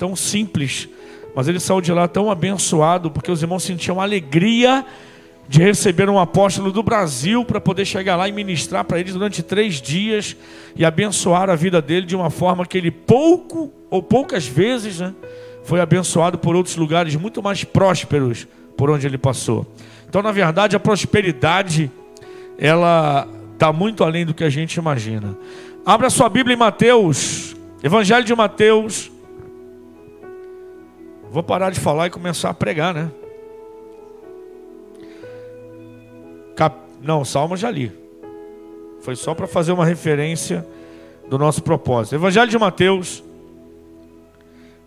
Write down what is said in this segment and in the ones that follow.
tão simples, mas ele saiu de lá tão abençoado, porque os irmãos sentiam alegria de receber um apóstolo do Brasil para poder chegar lá e ministrar para eles durante três dias e abençoar a vida dele de uma forma que ele pouco ou poucas vezes né, foi abençoado por outros lugares muito mais prósperos por onde ele passou. Então, na verdade, a prosperidade ela está muito além do que a gente imagina. Abra sua Bíblia em Mateus, Evangelho de Mateus. Vou parar de falar e começar a pregar, né? Cap... Não, Salmo já li. Foi só para fazer uma referência do nosso propósito. Evangelho de Mateus,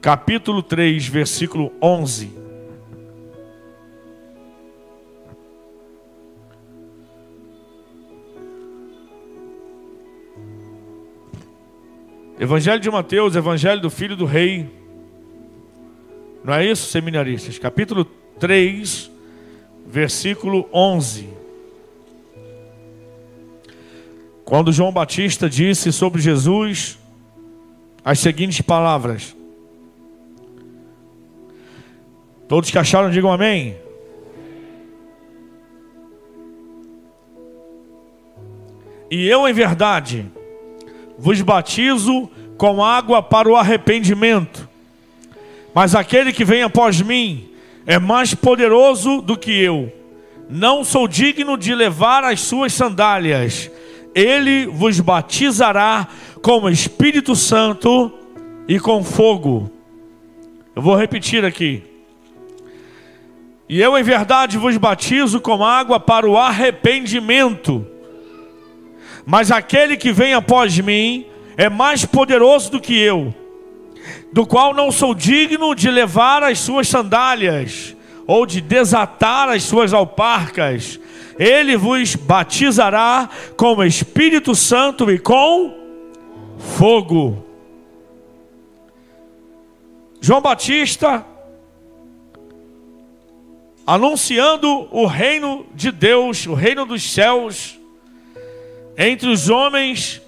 capítulo 3, versículo 11. Evangelho de Mateus, Evangelho do Filho do Rei. Não é isso, seminaristas? Capítulo 3, versículo 11. Quando João Batista disse sobre Jesus as seguintes palavras: Todos que acharam, digam amém. E eu, em verdade, vos batizo com água para o arrependimento, mas aquele que vem após mim é mais poderoso do que eu. Não sou digno de levar as suas sandálias ele vos batizará com o Espírito Santo e com fogo. Eu vou repetir aqui. E eu, em verdade, vos batizo com água para o arrependimento. Mas aquele que vem após mim é mais poderoso do que eu, do qual não sou digno de levar as suas sandálias ou de desatar as suas alparcas. Ele vos batizará com o Espírito Santo e com fogo. João Batista anunciando o reino de Deus, o reino dos céus, entre os homens,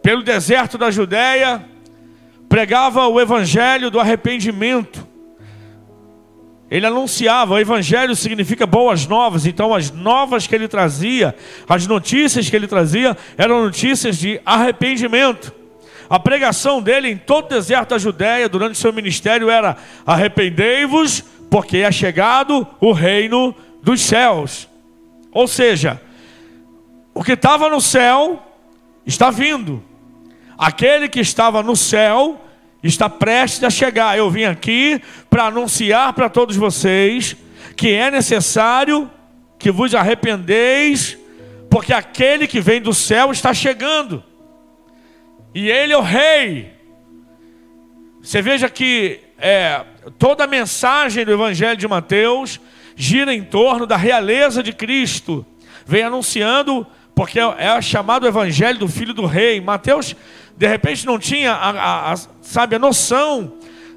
pelo deserto da Judéia, pregava o evangelho do arrependimento. Ele anunciava, o evangelho significa boas novas, então as novas que ele trazia, as notícias que ele trazia, eram notícias de arrependimento. A pregação dele em todo o deserto da Judéia, durante seu ministério, era: arrependei-vos, porque é chegado o reino dos céus. Ou seja, o que estava no céu está vindo. Aquele que estava no céu está prestes a chegar. Eu vim aqui para anunciar para todos vocês que é necessário que vos arrependeis, porque aquele que vem do céu está chegando. E ele é o rei. Você veja que é, toda a mensagem do Evangelho de Mateus gira em torno da realeza de Cristo. Vem anunciando, porque é, chamado Evangelho do Filho do Rei. Mateus de repente não tinha a, a, a, sabe, a noção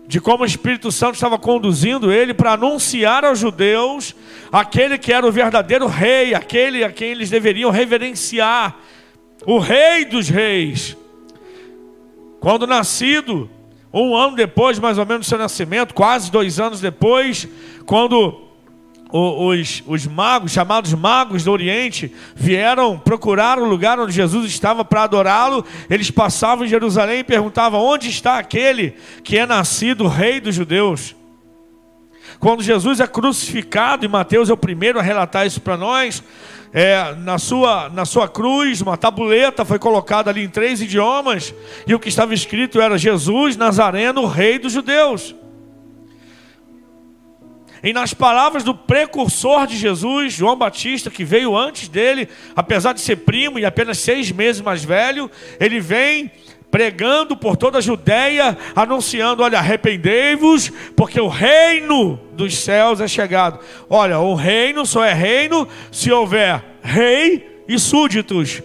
de como o Espírito Santo estava conduzindo ele para anunciar aos judeus aquele que era o verdadeiro rei, aquele a quem eles deveriam reverenciar, o rei dos reis. Quando nascido, um ano depois, mais ou menos, do seu nascimento, quase dois anos depois, quando os, os magos, chamados magos do Oriente, vieram procurar o lugar onde Jesus estava para adorá-lo. Eles passavam em Jerusalém e perguntavam: onde está aquele que é nascido rei dos judeus? Quando Jesus é crucificado, e Mateus é o primeiro a relatar isso para nós, é, na, sua, na sua cruz, uma tabuleta foi colocada ali em três idiomas, e o que estava escrito era Jesus Nazareno, rei dos judeus. E nas palavras do precursor de Jesus, João Batista, que veio antes dele, apesar de ser primo e apenas seis meses mais velho, ele vem pregando por toda a Judéia, anunciando: olha, arrependei-vos, porque o reino dos céus é chegado. Olha, o reino só é reino se houver rei e súditos.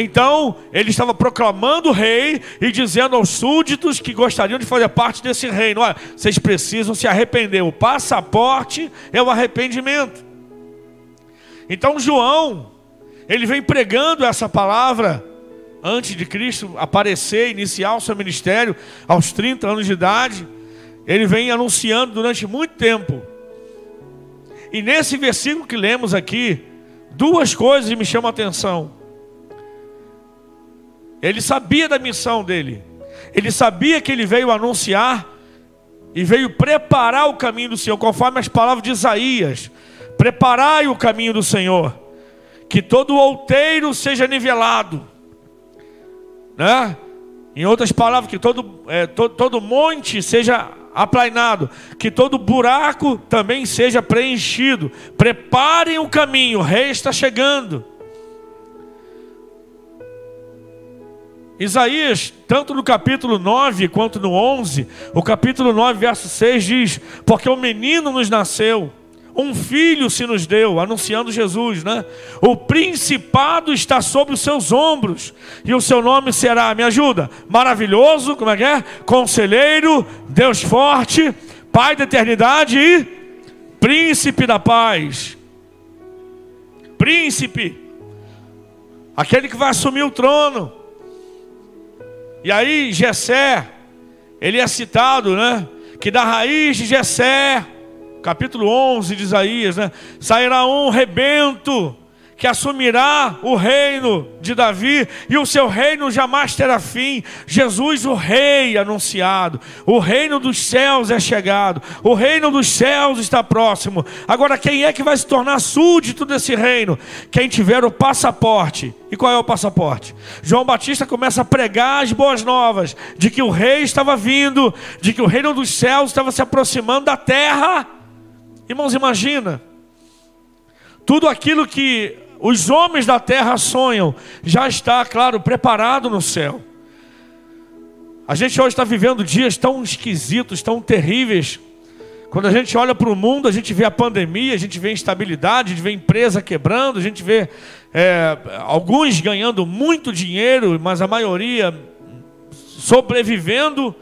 Então, ele estava proclamando o rei e dizendo aos súditos que gostariam de fazer parte desse reino: olha, vocês precisam se arrepender. O passaporte é o arrependimento. Então, João, ele vem pregando essa palavra antes de Cristo aparecer, iniciar o seu ministério aos 30 anos de idade. ele vem anunciando durante muito tempo. E nesse versículo que lemos aqui, duas coisas me chamam a atenção. Ele sabia da missão dele. Ele sabia que ele veio anunciar e veio preparar o caminho do Senhor, conforme as palavras de Isaías. Preparai o caminho do Senhor, que todo outeiro seja nivelado, né? Em outras palavras, que todo, é, todo, todo monte seja aplainado, que todo buraco também seja preenchido. Preparem o caminho, o rei está chegando. Isaías, tanto no capítulo 9 quanto no 11, o capítulo 9, verso 6 diz: Porque o menino nos nasceu, um filho se nos deu, anunciando Jesus, né? O principado está sobre os seus ombros, e o seu nome será, me ajuda, maravilhoso, como é que é? Conselheiro, Deus forte, Pai da eternidade e príncipe da paz. Príncipe, aquele que vai assumir o trono. E aí, Jessé, ele é citado, né? Que da raiz de Jessé, capítulo 11 de Isaías, né? Sairá um rebento que assumirá o reino de Davi e o seu reino jamais terá fim. Jesus, o rei anunciado, o reino dos céus é chegado, o reino dos céus está próximo. Agora, quem é que vai se tornar súdito desse reino? Quem tiver o passaporte. E qual é o passaporte? João Batista começa a pregar as boas novas de que o rei estava vindo, de que o reino dos céus estava se aproximando da terra. Irmãos, imagina. Tudo aquilo que os homens da terra sonham, já está, claro, preparado no céu. A gente hoje está vivendo dias tão esquisitos, tão terríveis. Quando a gente olha para o mundo, a gente vê a pandemia, a gente vê instabilidade, a gente vê empresa quebrando, a gente vê é, alguns ganhando muito dinheiro, mas a maioria sobrevivendo.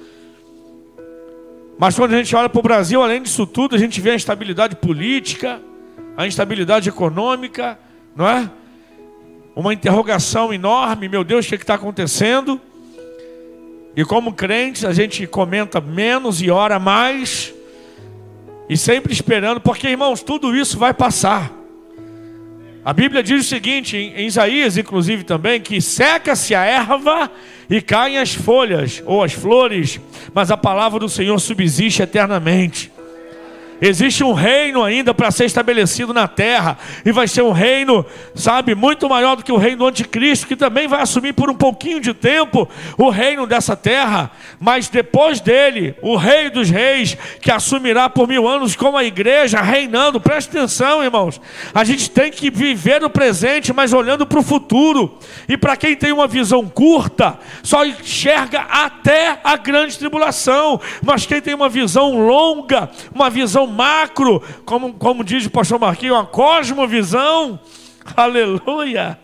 Mas quando a gente olha para o Brasil, além disso tudo, a gente vê a instabilidade política, a instabilidade econômica, não é? Uma interrogação enorme, meu Deus, o que é está acontecendo? E como crentes, a gente comenta menos e ora mais, e sempre esperando, porque irmãos, tudo isso vai passar. A Bíblia diz o seguinte, em Isaías, inclusive também, que seca-se a erva e caem as folhas ou as flores, mas a palavra do Senhor subsiste eternamente. Existe um reino ainda para ser estabelecido na terra, e vai ser um reino, sabe, muito maior do que o reino do anticristo, que também vai assumir por um pouquinho de tempo o reino dessa terra, mas depois dele, o rei dos reis, que assumirá por mil anos como a igreja, reinando. Preste atenção, irmãos, a gente tem que viver o presente, mas olhando para o futuro, e para quem tem uma visão curta, só enxerga até a grande tribulação, mas quem tem uma visão longa, uma visão macro, como, como diz o pastor Marquinhos, uma cosmovisão. Aleluia!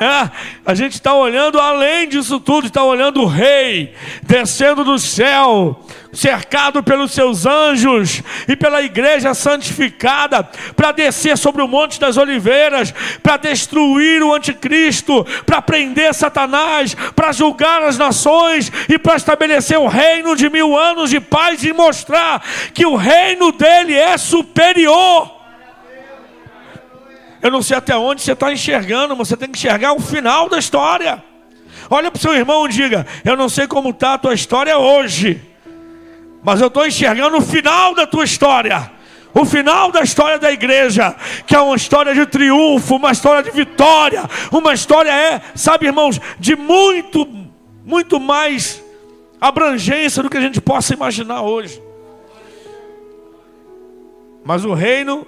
É, a gente está olhando além disso tudo, está olhando o Rei descendo do céu, cercado pelos seus anjos e pela igreja santificada, para descer sobre o Monte das Oliveiras, para destruir o anticristo, para prender Satanás, para julgar as nações e para estabelecer um reino de mil anos de paz e mostrar que o reino dele é superior. Eu não sei até onde você está enxergando, mas você tem que enxergar o final da história. Olha para o seu irmão e diga: Eu não sei como está a tua história hoje, mas eu estou enxergando o final da tua história. O final da história da igreja, que é uma história de triunfo, uma história de vitória, uma história é, sabe, irmãos, de muito, muito mais abrangência do que a gente possa imaginar hoje. Mas o reino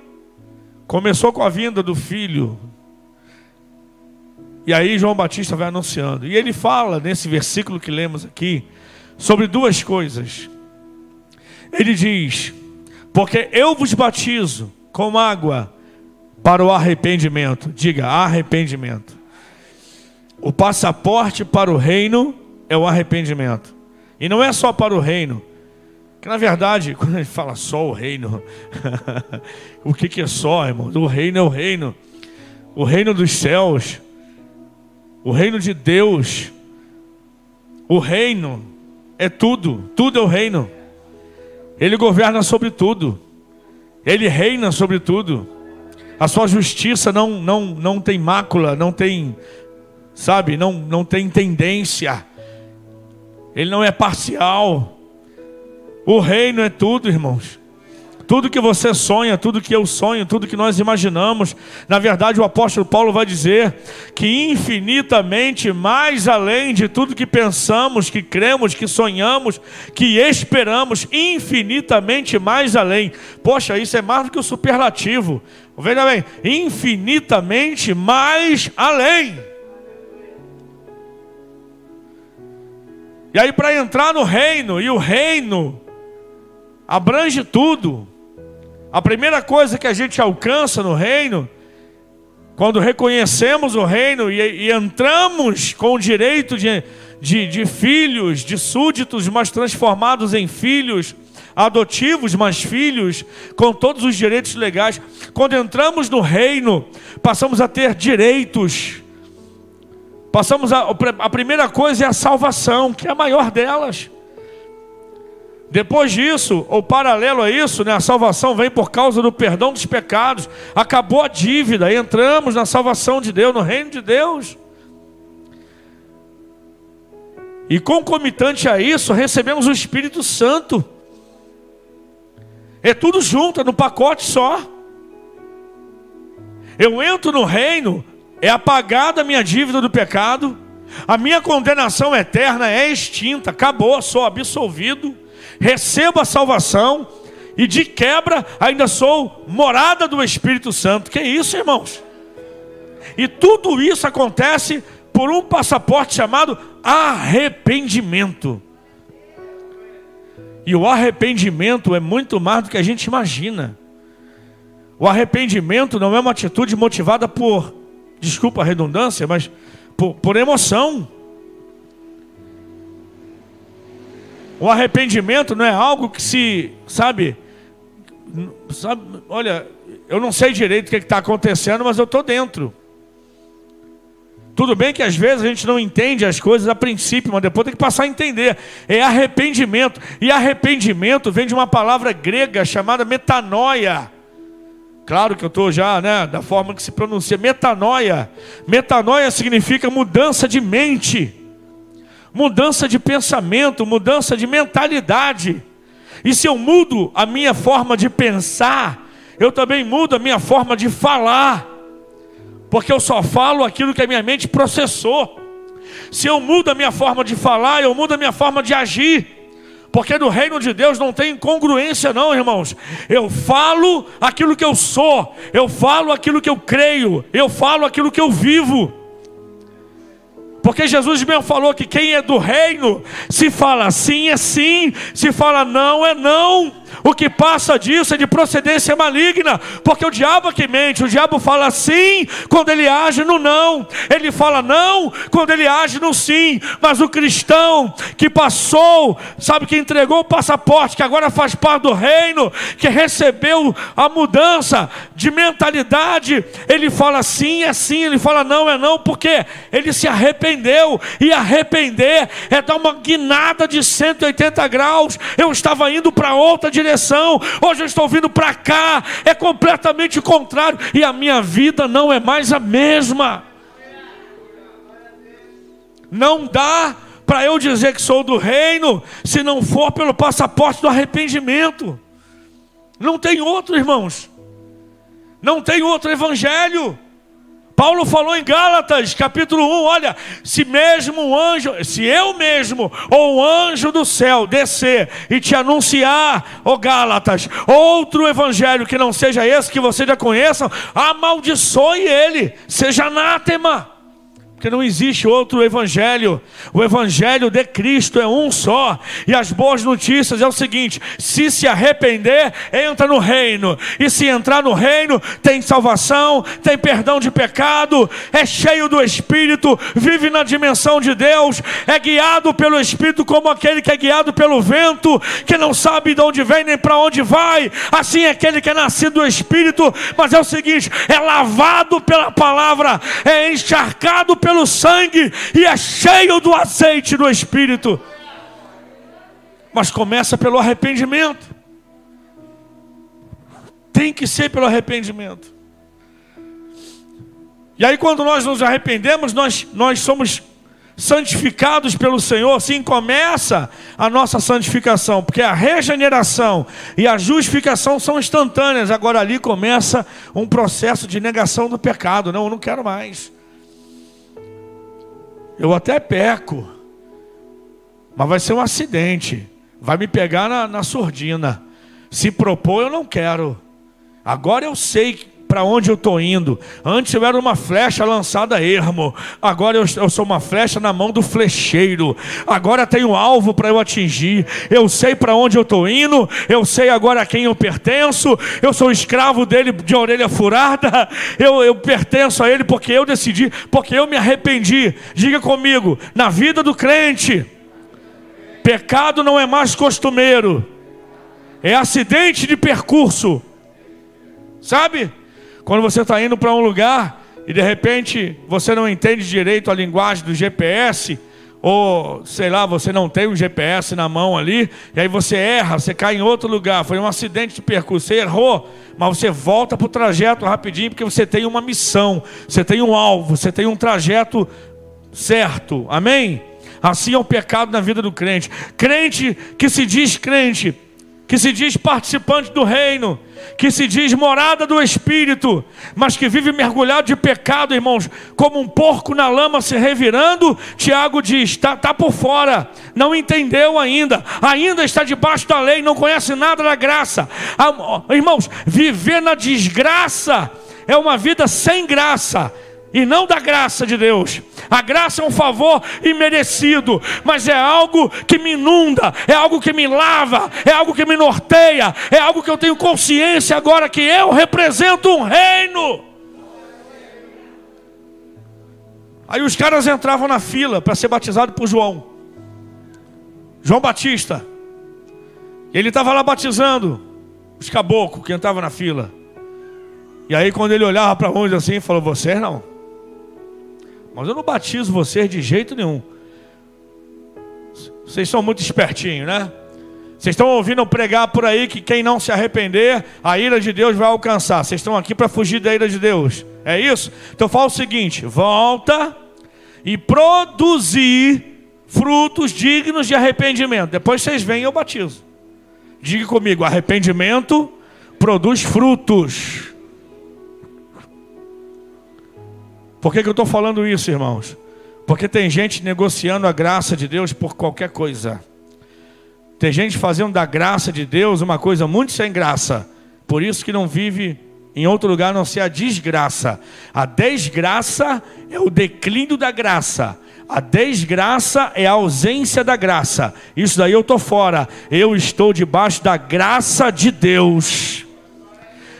Começou com a vinda do filho. E aí João Batista vai anunciando. E ele fala nesse versículo que lemos aqui sobre duas coisas. Ele diz: Porque eu vos batizo com água para o arrependimento. Diga, arrependimento. O passaporte para o reino é o arrependimento. E não é só para o reino, que na verdade, quando gente fala só o reino, o que, que é só, irmão? O reino é o reino, o reino dos céus, o reino de Deus, o reino é tudo, tudo é o reino. Ele governa sobre tudo. Ele reina sobre tudo. A sua justiça não, não, não tem mácula, não tem, sabe, não, não tem tendência. Ele não é parcial. O reino é tudo, irmãos. Tudo que você sonha, tudo que eu sonho, tudo que nós imaginamos, na verdade o apóstolo Paulo vai dizer que infinitamente mais além de tudo que pensamos, que cremos, que sonhamos, que esperamos, infinitamente mais além. Poxa, isso é mais do que o superlativo. Veja bem, infinitamente mais além. E aí, para entrar no reino, e o reino abrange tudo. A primeira coisa que a gente alcança no reino, quando reconhecemos o reino e, e entramos com o direito de, de, de filhos, de súditos, mas transformados em filhos, adotivos, mas filhos, com todos os direitos legais. Quando entramos no reino, passamos a ter direitos. Passamos a, a primeira coisa é a salvação, que é a maior delas. Depois disso, ou paralelo a isso, né, a salvação vem por causa do perdão dos pecados. Acabou a dívida, entramos na salvação de Deus, no reino de Deus. E concomitante a isso, recebemos o Espírito Santo. É tudo junto, é no pacote só. Eu entro no reino, é apagada a minha dívida do pecado, a minha condenação eterna é extinta, acabou, sou absolvido recebo a salvação e de quebra ainda sou morada do Espírito Santo. Que isso, irmãos? E tudo isso acontece por um passaporte chamado arrependimento. E o arrependimento é muito mais do que a gente imagina. O arrependimento não é uma atitude motivada por, desculpa a redundância, mas por, por emoção. O arrependimento não é algo que se, sabe, sabe olha, eu não sei direito o que está acontecendo, mas eu estou dentro. Tudo bem que às vezes a gente não entende as coisas a princípio, mas depois tem que passar a entender. É arrependimento. E arrependimento vem de uma palavra grega chamada metanoia. Claro que eu estou já, né, da forma que se pronuncia, metanoia. Metanoia significa mudança de mente mudança de pensamento, mudança de mentalidade. E se eu mudo a minha forma de pensar, eu também mudo a minha forma de falar, porque eu só falo aquilo que a minha mente processou. Se eu mudo a minha forma de falar, eu mudo a minha forma de agir. Porque no reino de Deus não tem incongruência, não, irmãos. Eu falo aquilo que eu sou, eu falo aquilo que eu creio, eu falo aquilo que eu vivo. Porque Jesus mesmo falou que quem é do reino, se fala sim é sim, se fala não é não. O que passa disso é de procedência maligna, porque o diabo que mente, o diabo fala sim quando ele age no não, ele fala não quando ele age no sim, mas o cristão que passou, sabe, que entregou o passaporte, que agora faz parte do reino, que recebeu a mudança de mentalidade, ele fala sim é sim, ele fala não é não, porque ele se arrependeu, e arrepender é dar uma guinada de 180 graus. Eu estava indo para outra direção hoje eu estou vindo para cá, é completamente contrário, e a minha vida não é mais a mesma. Não dá para eu dizer que sou do reino, se não for pelo passaporte do arrependimento. Não tem outro, irmãos. Não tem outro evangelho. Paulo falou em Gálatas, capítulo 1, olha, se mesmo um anjo, se eu mesmo ou um anjo do céu descer e te anunciar, ó Gálatas, outro evangelho que não seja esse que vocês já conheçam, amaldiçoe ele, seja anátema. Porque não existe outro evangelho. O evangelho de Cristo é um só. E as boas notícias é o seguinte: se se arrepender, entra no reino. E se entrar no reino, tem salvação, tem perdão de pecado, é cheio do Espírito, vive na dimensão de Deus, é guiado pelo Espírito como aquele que é guiado pelo vento, que não sabe de onde vem nem para onde vai. Assim é aquele que é nascido do Espírito, mas é o seguinte: é lavado pela palavra, é encharcado pelo sangue e é cheio do azeite do Espírito. Mas começa pelo arrependimento. Tem que ser pelo arrependimento. E aí, quando nós nos arrependemos, nós, nós somos santificados pelo Senhor, assim começa a nossa santificação, porque a regeneração e a justificação são instantâneas. Agora ali começa um processo de negação do pecado. Não, eu não quero mais. Eu até peco, mas vai ser um acidente. Vai me pegar na, na surdina. Se propor, eu não quero. Agora eu sei para onde eu estou indo. Antes eu era uma flecha lançada ermo, agora eu, eu sou uma flecha na mão do flecheiro. Agora tenho alvo para eu atingir. Eu sei para onde eu estou indo, eu sei agora a quem eu pertenço. Eu sou escravo dele de orelha furada. Eu, eu pertenço a ele porque eu decidi, porque eu me arrependi. Diga comigo, na vida do crente, pecado não é mais costumeiro, é acidente de percurso. Sabe? Quando você está indo para um lugar e de repente você não entende direito a linguagem do GPS, ou sei lá, você não tem um GPS na mão ali, e aí você erra, você cai em outro lugar, foi um acidente de percurso, você errou, mas você volta para o trajeto rapidinho, porque você tem uma missão, você tem um alvo, você tem um trajeto certo, amém? Assim é o pecado na vida do crente. Crente que se diz crente, que se diz participante do reino, que se diz morada do Espírito, mas que vive mergulhado de pecado, irmãos, como um porco na lama se revirando, Tiago diz: está tá por fora, não entendeu ainda, ainda está debaixo da lei, não conhece nada da graça. Irmãos, viver na desgraça é uma vida sem graça e não da graça de Deus. A graça é um favor imerecido, mas é algo que me inunda, é algo que me lava, é algo que me norteia, é algo que eu tenho consciência agora que eu represento um reino. Aí os caras entravam na fila para ser batizado por João. João Batista. Ele estava lá batizando os caboclos que entravam na fila. E aí quando ele olhava para onde assim, falou: "Vocês não. Mas eu não batizo vocês de jeito nenhum. Vocês são muito espertinhos, né? Vocês estão ouvindo pregar por aí que quem não se arrepender, a ira de Deus vai alcançar. Vocês estão aqui para fugir da ira de Deus. É isso? Então fala o seguinte: volta e produzir frutos dignos de arrependimento. Depois vocês vêm e eu batizo. Diga comigo: arrependimento produz frutos. Por que, que eu estou falando isso, irmãos? Porque tem gente negociando a graça de Deus por qualquer coisa. Tem gente fazendo da graça de Deus uma coisa muito sem graça. Por isso que não vive em outro lugar não ser a desgraça. A desgraça é o declínio da graça. A desgraça é a ausência da graça. Isso daí eu estou fora. Eu estou debaixo da graça de Deus.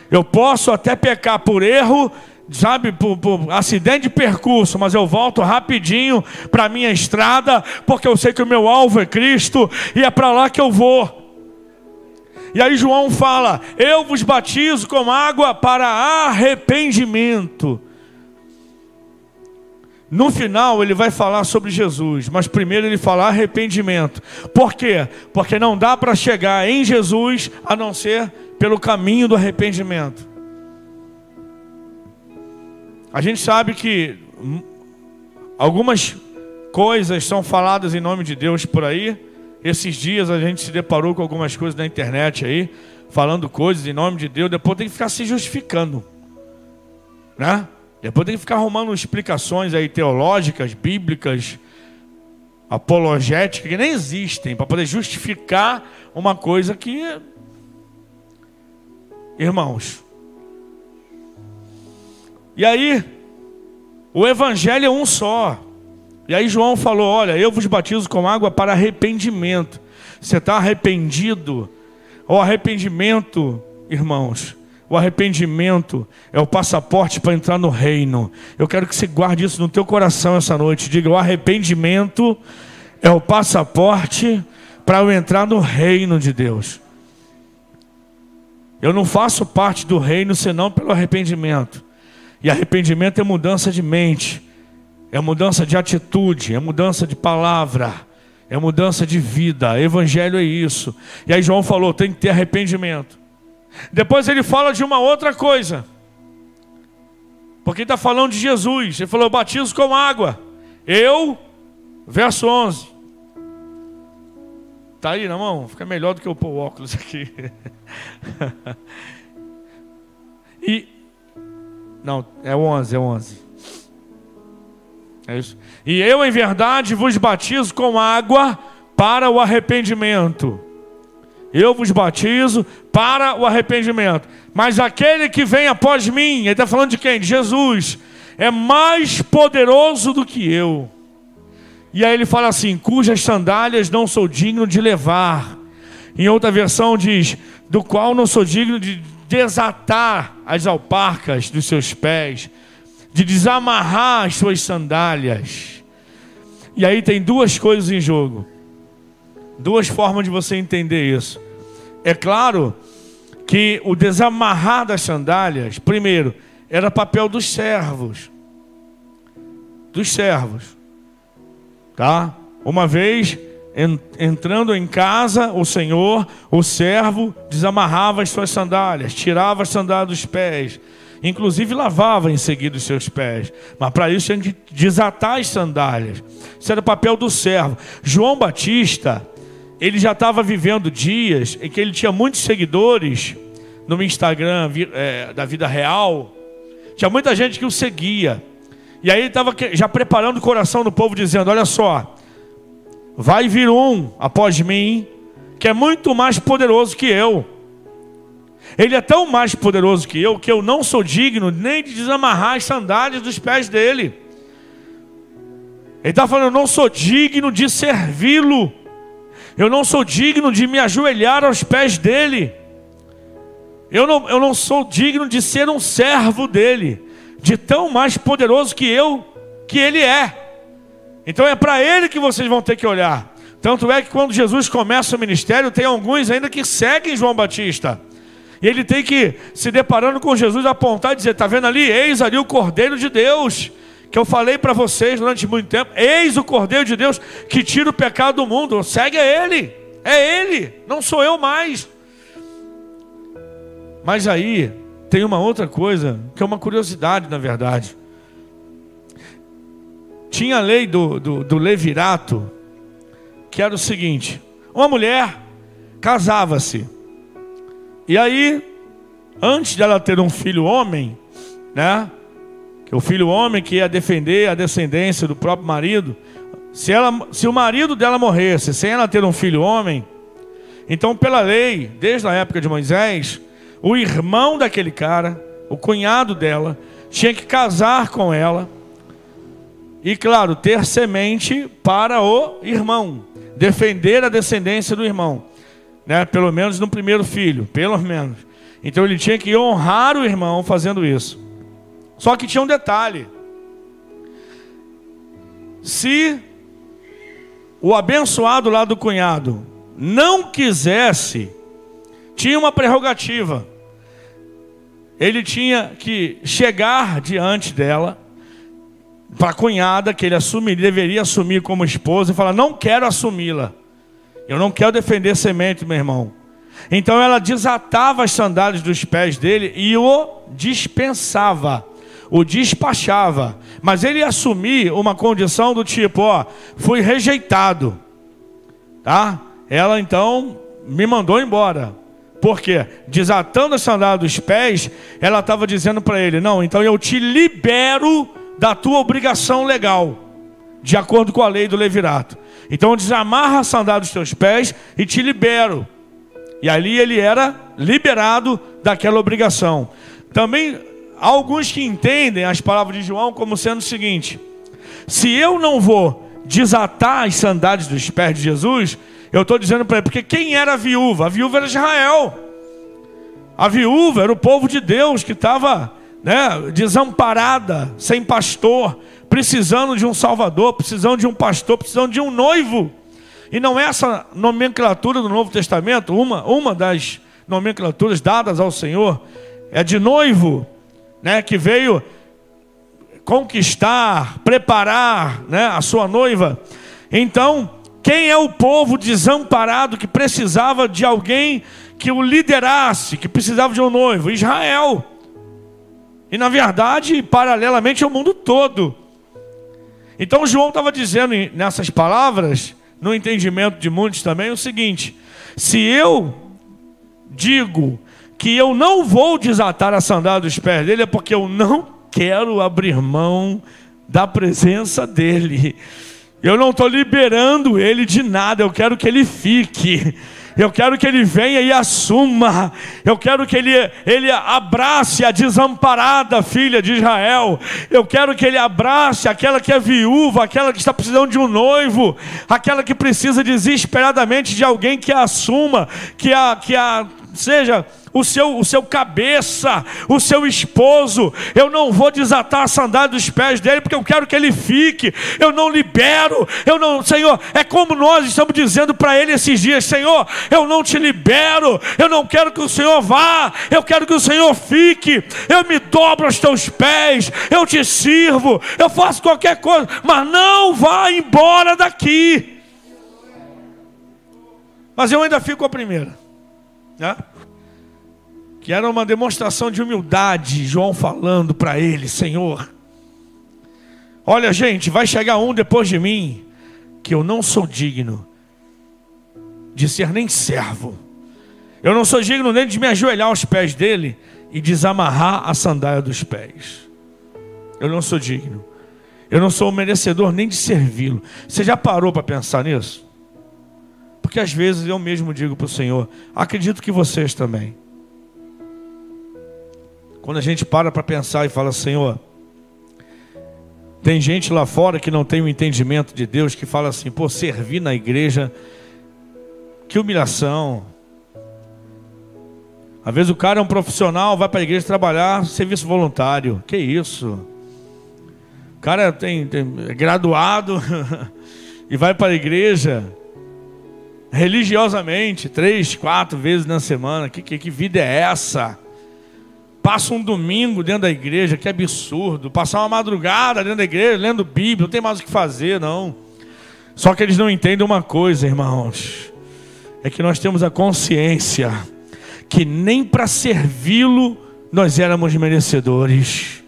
Eu posso até pecar por erro, sabe, por, por, acidente de percurso, mas eu volto rapidinho para a minha estrada, porque eu sei que o meu alvo é Cristo e é para lá que eu vou. E aí João fala: Eu vos batizo com água para arrependimento. No final ele vai falar sobre Jesus, mas primeiro ele fala arrependimento. Por quê? Porque não dá para chegar em Jesus a não ser pelo caminho do arrependimento. A gente sabe que algumas coisas são faladas em nome de Deus por aí. Esses dias a gente se deparou com algumas coisas na internet aí, falando coisas em nome de Deus, depois tem que ficar se justificando. Né? Depois tem que ficar arrumando explicações aí teológicas, bíblicas, apologéticas que nem existem para poder justificar uma coisa que irmãos, e aí, o evangelho é um só. E aí João falou: Olha, eu vos batizo com água para arrependimento. Você está arrependido? O arrependimento, irmãos, o arrependimento é o passaporte para entrar no reino. Eu quero que você guarde isso no teu coração essa noite. Diga: o arrependimento é o passaporte para eu entrar no reino de Deus. Eu não faço parte do reino senão pelo arrependimento. E arrependimento é mudança de mente, é mudança de atitude, é mudança de palavra, é mudança de vida. Evangelho é isso. E aí João falou: tem que ter arrependimento. Depois ele fala de uma outra coisa. Porque está falando de Jesus. Ele falou: batizo com água. Eu, verso 11. Está aí na mão? Fica melhor do que eu pôr o óculos aqui. e. Não, é 11, é 11. É isso. E eu, em verdade, vos batizo com água para o arrependimento. Eu vos batizo para o arrependimento. Mas aquele que vem após mim, ele está falando de quem? De Jesus. É mais poderoso do que eu. E aí ele fala assim: cujas sandálias não sou digno de levar. Em outra versão diz: do qual não sou digno de desatar as alparcas dos seus pés, de desamarrar as suas sandálias. E aí tem duas coisas em jogo. Duas formas de você entender isso. É claro que o desamarrar das sandálias, primeiro, era papel dos servos. Dos servos. Tá? Uma vez entrando em casa, o Senhor, o servo, desamarrava as suas sandálias, tirava as sandálias dos pés, inclusive lavava em seguida os seus pés. Mas para isso tinha que desatar as sandálias. Isso era o papel do servo. João Batista, ele já estava vivendo dias em que ele tinha muitos seguidores no Instagram é, da vida real. Tinha muita gente que o seguia. E aí ele estava já preparando o coração do povo, dizendo: Olha só, vai vir um após mim, que é muito mais poderoso que eu. Ele é tão mais poderoso que eu, que eu não sou digno nem de desamarrar as sandálias dos pés dele. Ele está falando: Eu não sou digno de servi-lo. Eu não sou digno de me ajoelhar aos pés dele. Eu não, eu não sou digno de ser um servo dele, de tão mais poderoso que eu, que ele é. Então é para ele que vocês vão ter que olhar. Tanto é que quando Jesus começa o ministério, tem alguns ainda que seguem João Batista. E ele tem que, se deparando com Jesus, apontar e dizer: Está vendo ali? Eis ali o Cordeiro de Deus que eu falei para vocês durante muito tempo. Eis o Cordeiro de Deus que tira o pecado do mundo. Segue a Ele. É Ele, não sou eu mais. Mas aí tem uma outra coisa, que é uma curiosidade, na verdade. Tinha a lei do, do, do levirato, que era o seguinte: uma mulher casava-se, e aí, antes dela ter um filho homem, né? que o filho homem que ia defender a descendência do próprio marido, se, ela, se o marido dela morresse sem ela ter um filho homem, então pela lei, desde a época de Moisés, o irmão daquele cara, o cunhado dela, tinha que casar com ela e, claro, ter semente para o irmão, defender a descendência do irmão, né? Pelo menos no primeiro filho, pelo menos. Então ele tinha que honrar o irmão fazendo isso. Só que tinha um detalhe: se o abençoado lá do cunhado não quisesse, tinha uma prerrogativa. Ele tinha que chegar diante dela, para a cunhada, que ele assumir, deveria assumir como esposa, e falar: Não quero assumi-la. Eu não quero defender semente, meu irmão. Então ela desatava as sandálias dos pés dele e o dispensava o despachava, mas ele assumia uma condição do tipo, ó, fui rejeitado, tá? Ela então me mandou embora. Por quê? Desatando a sandália dos pés, ela estava dizendo para ele: Não, então eu te libero da tua obrigação legal, de acordo com a lei do levirato. Então desamarra a sandália dos teus pés e te libero. E ali ele era liberado daquela obrigação. Também há alguns que entendem as palavras de João como sendo o seguinte: se eu não vou desatar as sandálias dos pés de Jesus, eu estou dizendo para ele, porque quem era a viúva? A viúva era Israel. A viúva era o povo de Deus que estava né, desamparada, sem pastor, precisando de um salvador, precisando de um pastor, precisando de um noivo. E não é essa nomenclatura do Novo Testamento, uma, uma das nomenclaturas dadas ao Senhor, é de noivo né, que veio conquistar, preparar né, a sua noiva. Então, quem é o povo desamparado que precisava de alguém que o liderasse, que precisava de um noivo? Israel. E na verdade, paralelamente ao mundo todo. Então João estava dizendo nessas palavras, no entendimento de muitos também, o seguinte: se eu digo que eu não vou desatar a sandália dos pés dele, é porque eu não quero abrir mão da presença dele. Eu não estou liberando ele de nada, eu quero que ele fique. Eu quero que ele venha e assuma. Eu quero que ele, ele abrace a desamparada filha de Israel. Eu quero que ele abrace aquela que é viúva, aquela que está precisando de um noivo, aquela que precisa desesperadamente de alguém que a assuma, que a, que a seja o seu, o seu cabeça, o seu esposo. Eu não vou desatar a sandália dos pés dele, porque eu quero que ele fique. Eu não libero. Eu não, Senhor, é como nós estamos dizendo para ele esses dias: Senhor, eu não te libero. Eu não quero que o Senhor vá. Eu quero que o Senhor fique. Eu me dobro aos teus pés. Eu te sirvo. Eu faço qualquer coisa, mas não vá embora daqui. Mas eu ainda fico a primeira. Né? Que era uma demonstração de humildade, João falando para ele: Senhor, olha, gente, vai chegar um depois de mim, que eu não sou digno de ser nem servo, eu não sou digno nem de me ajoelhar aos pés dele e desamarrar a sandália dos pés. Eu não sou digno, eu não sou merecedor nem de servi-lo. Você já parou para pensar nisso? Porque às vezes eu mesmo digo para o Senhor, acredito que vocês também. Quando a gente para para pensar e fala, Senhor, tem gente lá fora que não tem o entendimento de Deus, que fala assim, pô, servir na igreja, que humilhação. Às vezes o cara é um profissional, vai para a igreja trabalhar, serviço voluntário. Que isso? O cara tem, tem é graduado e vai para a igreja religiosamente, três, quatro vezes na semana. Que, que, que vida é essa? Passa um domingo dentro da igreja, que absurdo. Passar uma madrugada dentro da igreja, lendo Bíblia, não tem mais o que fazer, não. Só que eles não entendem uma coisa, irmãos. É que nós temos a consciência que nem para servi-lo nós éramos merecedores.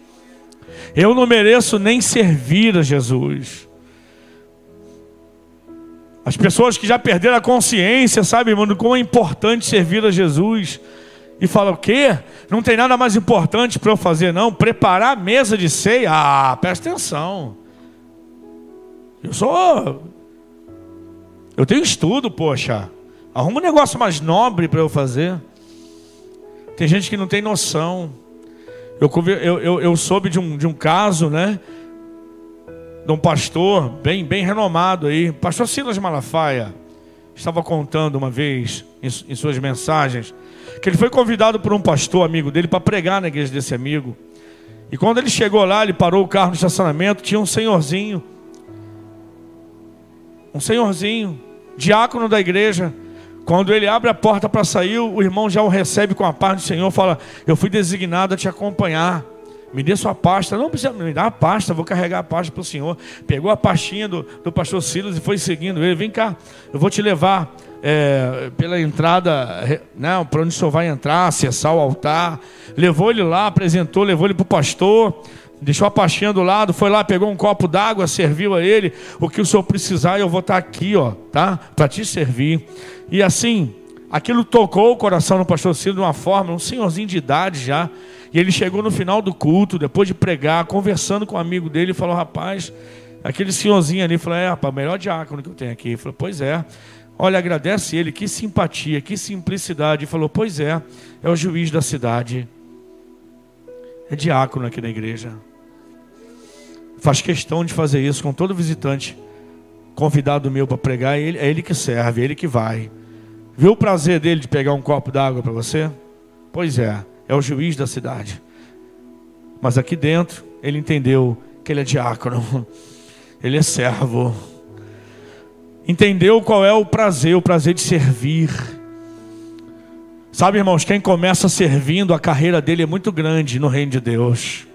Eu não mereço nem servir a Jesus. As pessoas que já perderam a consciência, sabe, irmão, como é importante servir a Jesus e fala: o quê? Não tem nada mais importante para eu fazer, não? Preparar a mesa de ceia? Ah, presta atenção. Eu sou. Eu tenho estudo, poxa. Arruma um negócio mais nobre para eu fazer. Tem gente que não tem noção. Eu, eu, eu, eu soube de um, de um caso, né? De um pastor bem, bem renomado aí, pastor Silas Malafaia, estava contando uma vez em, em suas mensagens que ele foi convidado por um pastor amigo dele para pregar na igreja desse amigo. E quando ele chegou lá, ele parou o carro no estacionamento, tinha um senhorzinho, um senhorzinho, diácono da igreja. Quando ele abre a porta para sair, o irmão já o recebe com a paz do Senhor, fala: Eu fui designado a te acompanhar. Me dê sua pasta. Não precisa me dar a pasta, vou carregar a pasta para o Senhor. Pegou a pastinha do, do pastor Silas e foi seguindo ele. Vem cá, eu vou te levar é, pela entrada, né, para onde o senhor vai entrar, acessar o altar. Levou ele lá, apresentou, levou ele para o pastor, deixou a pastinha do lado, foi lá, pegou um copo d'água, serviu a ele. O que o senhor precisar, eu vou estar aqui, ó, tá? Para te servir. E assim, aquilo tocou o coração do pastor Ciro de uma forma, um senhorzinho de idade já. E ele chegou no final do culto, depois de pregar, conversando com um amigo dele, falou: Rapaz, aquele senhorzinho ali, falou: É, rapaz, melhor diácono que eu tenho aqui. Ele falou: Pois é. Olha, agradece ele, que simpatia, que simplicidade. E falou: Pois é, é o juiz da cidade. É diácono aqui na igreja. Faz questão de fazer isso com todo visitante convidado meu para pregar. É ele, é ele que serve, é ele que vai. Viu o prazer dele de pegar um copo d'água para você? Pois é, é o juiz da cidade. Mas aqui dentro, ele entendeu que ele é diácono, ele é servo entendeu qual é o prazer, o prazer de servir. Sabe, irmãos, quem começa servindo, a carreira dele é muito grande no reino de Deus.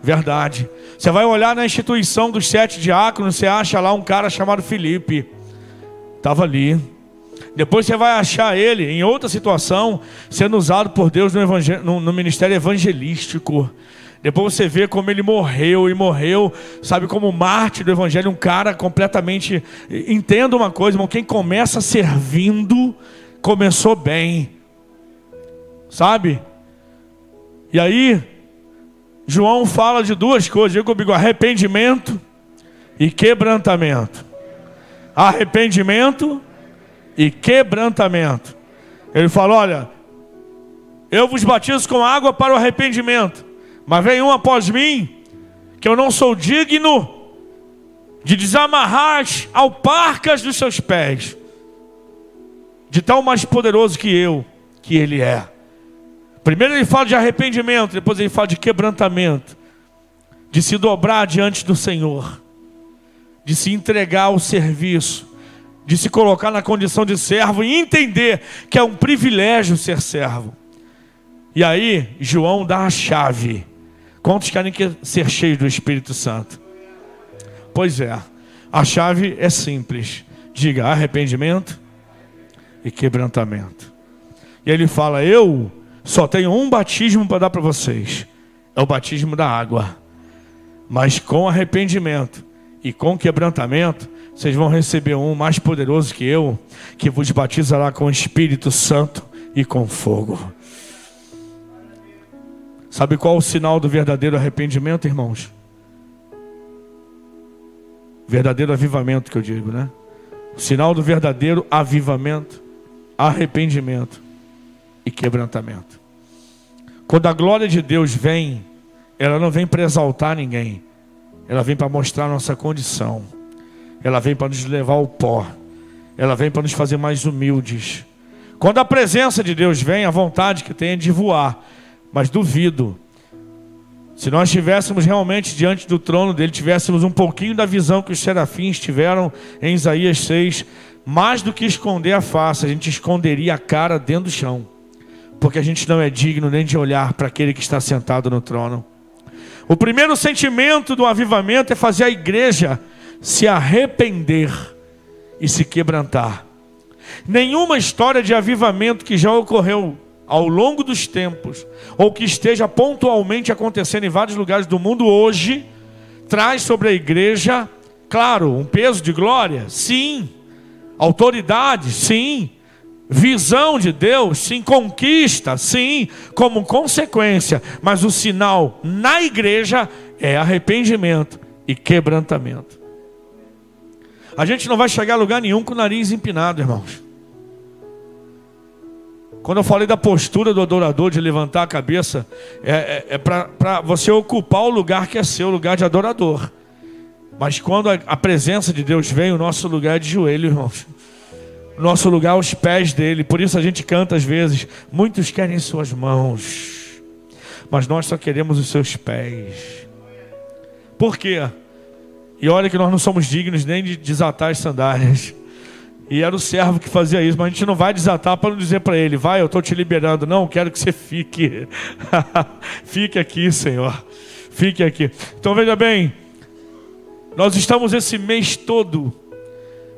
Verdade. Você vai olhar na instituição dos sete diáconos, você acha lá um cara chamado Felipe. Estava ali. Depois você vai achar ele em outra situação, sendo usado por Deus no, no, no ministério evangelístico. Depois você vê como ele morreu e morreu, sabe, como Marte do Evangelho, um cara completamente. Entenda uma coisa, irmão: quem começa servindo, começou bem, sabe? E aí, João fala de duas coisas, diga comigo: arrependimento e quebrantamento. Arrependimento e quebrantamento. Ele fala: Olha, eu vos batizo com água para o arrependimento, mas vem um após mim, que eu não sou digno de desamarrar as alparcas dos seus pés, de tão mais poderoso que eu, que ele é. Primeiro ele fala de arrependimento, depois ele fala de quebrantamento, de se dobrar diante do Senhor, de se entregar ao serviço de se colocar na condição de servo e entender que é um privilégio ser servo. E aí, João dá a chave. Quantos querem ser cheios do Espírito Santo? Pois é, a chave é simples. Diga arrependimento e quebrantamento. E ele fala: Eu só tenho um batismo para dar para vocês. É o batismo da água. Mas com arrependimento e com quebrantamento, vocês vão receber um mais poderoso que eu, que vos batizará com o Espírito Santo e com fogo. Sabe qual é o sinal do verdadeiro arrependimento, irmãos? Verdadeiro avivamento que eu digo, né? O sinal do verdadeiro avivamento, arrependimento e quebrantamento. Quando a glória de Deus vem, ela não vem para exaltar ninguém, ela vem para mostrar nossa condição. Ela vem para nos levar ao pó. Ela vem para nos fazer mais humildes. Quando a presença de Deus vem, a vontade que tem é de voar. Mas duvido. Se nós estivéssemos realmente diante do trono dele, tivéssemos um pouquinho da visão que os serafins tiveram em Isaías 6, mais do que esconder a face, a gente esconderia a cara dentro do chão. Porque a gente não é digno nem de olhar para aquele que está sentado no trono. O primeiro sentimento do avivamento é fazer a igreja se arrepender e se quebrantar. Nenhuma história de avivamento que já ocorreu ao longo dos tempos, ou que esteja pontualmente acontecendo em vários lugares do mundo hoje, traz sobre a igreja, claro, um peso de glória, sim, autoridade, sim, visão de Deus, sim, conquista, sim, como consequência, mas o sinal na igreja é arrependimento e quebrantamento. A gente não vai chegar a lugar nenhum com o nariz empinado, irmãos. Quando eu falei da postura do adorador de levantar a cabeça, é, é, é para você ocupar o lugar que é seu, o lugar de adorador. Mas quando a, a presença de Deus vem, o nosso lugar é de joelho, irmãos. O nosso lugar é pés dele. Por isso a gente canta às vezes: muitos querem suas mãos, mas nós só queremos os seus pés. Por quê? E olha que nós não somos dignos nem de desatar as sandálias. E era o servo que fazia isso, mas a gente não vai desatar para não dizer para ele, vai, eu estou te liberando. Não, quero que você fique. fique aqui, Senhor. Fique aqui. Então veja bem, nós estamos esse mês todo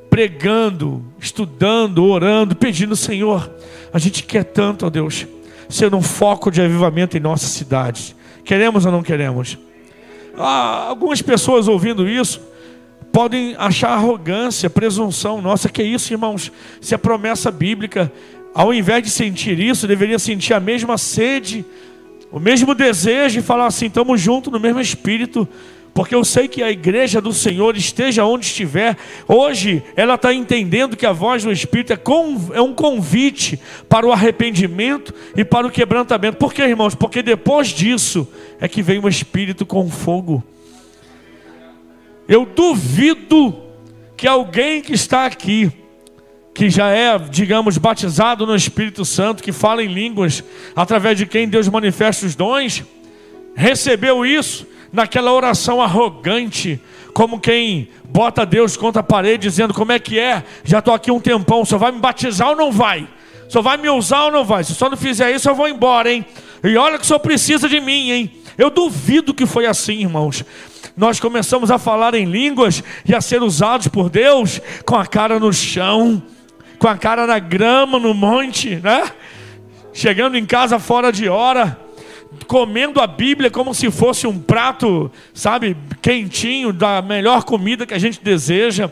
pregando, estudando, orando, pedindo, Senhor, a gente quer tanto, ó Deus, ser um foco de avivamento em nossa cidade. Queremos ou não queremos? Ah, algumas pessoas ouvindo isso podem achar arrogância, presunção. Nossa, que isso, irmãos? Se a promessa bíblica, ao invés de sentir isso, deveria sentir a mesma sede, o mesmo desejo e falar assim: estamos juntos no mesmo espírito porque eu sei que a igreja do Senhor, esteja onde estiver, hoje ela está entendendo que a voz do Espírito é, é um convite para o arrependimento e para o quebrantamento. Por quê, irmãos? Porque depois disso é que vem o Espírito com fogo. Eu duvido que alguém que está aqui, que já é, digamos, batizado no Espírito Santo, que fala em línguas, através de quem Deus manifesta os dons, recebeu isso naquela oração arrogante, como quem bota Deus contra a parede, dizendo: Como é que é? Já estou aqui um tempão, só vai me batizar ou não vai? Só vai me usar ou não vai? Se só não fizer isso, eu vou embora, hein? E olha que o senhor precisa de mim, hein? Eu duvido que foi assim, irmãos. Nós começamos a falar em línguas e a ser usados por Deus com a cara no chão com a cara na grama, no monte, né? Chegando em casa fora de hora, comendo a Bíblia como se fosse um prato, sabe, quentinho, da melhor comida que a gente deseja.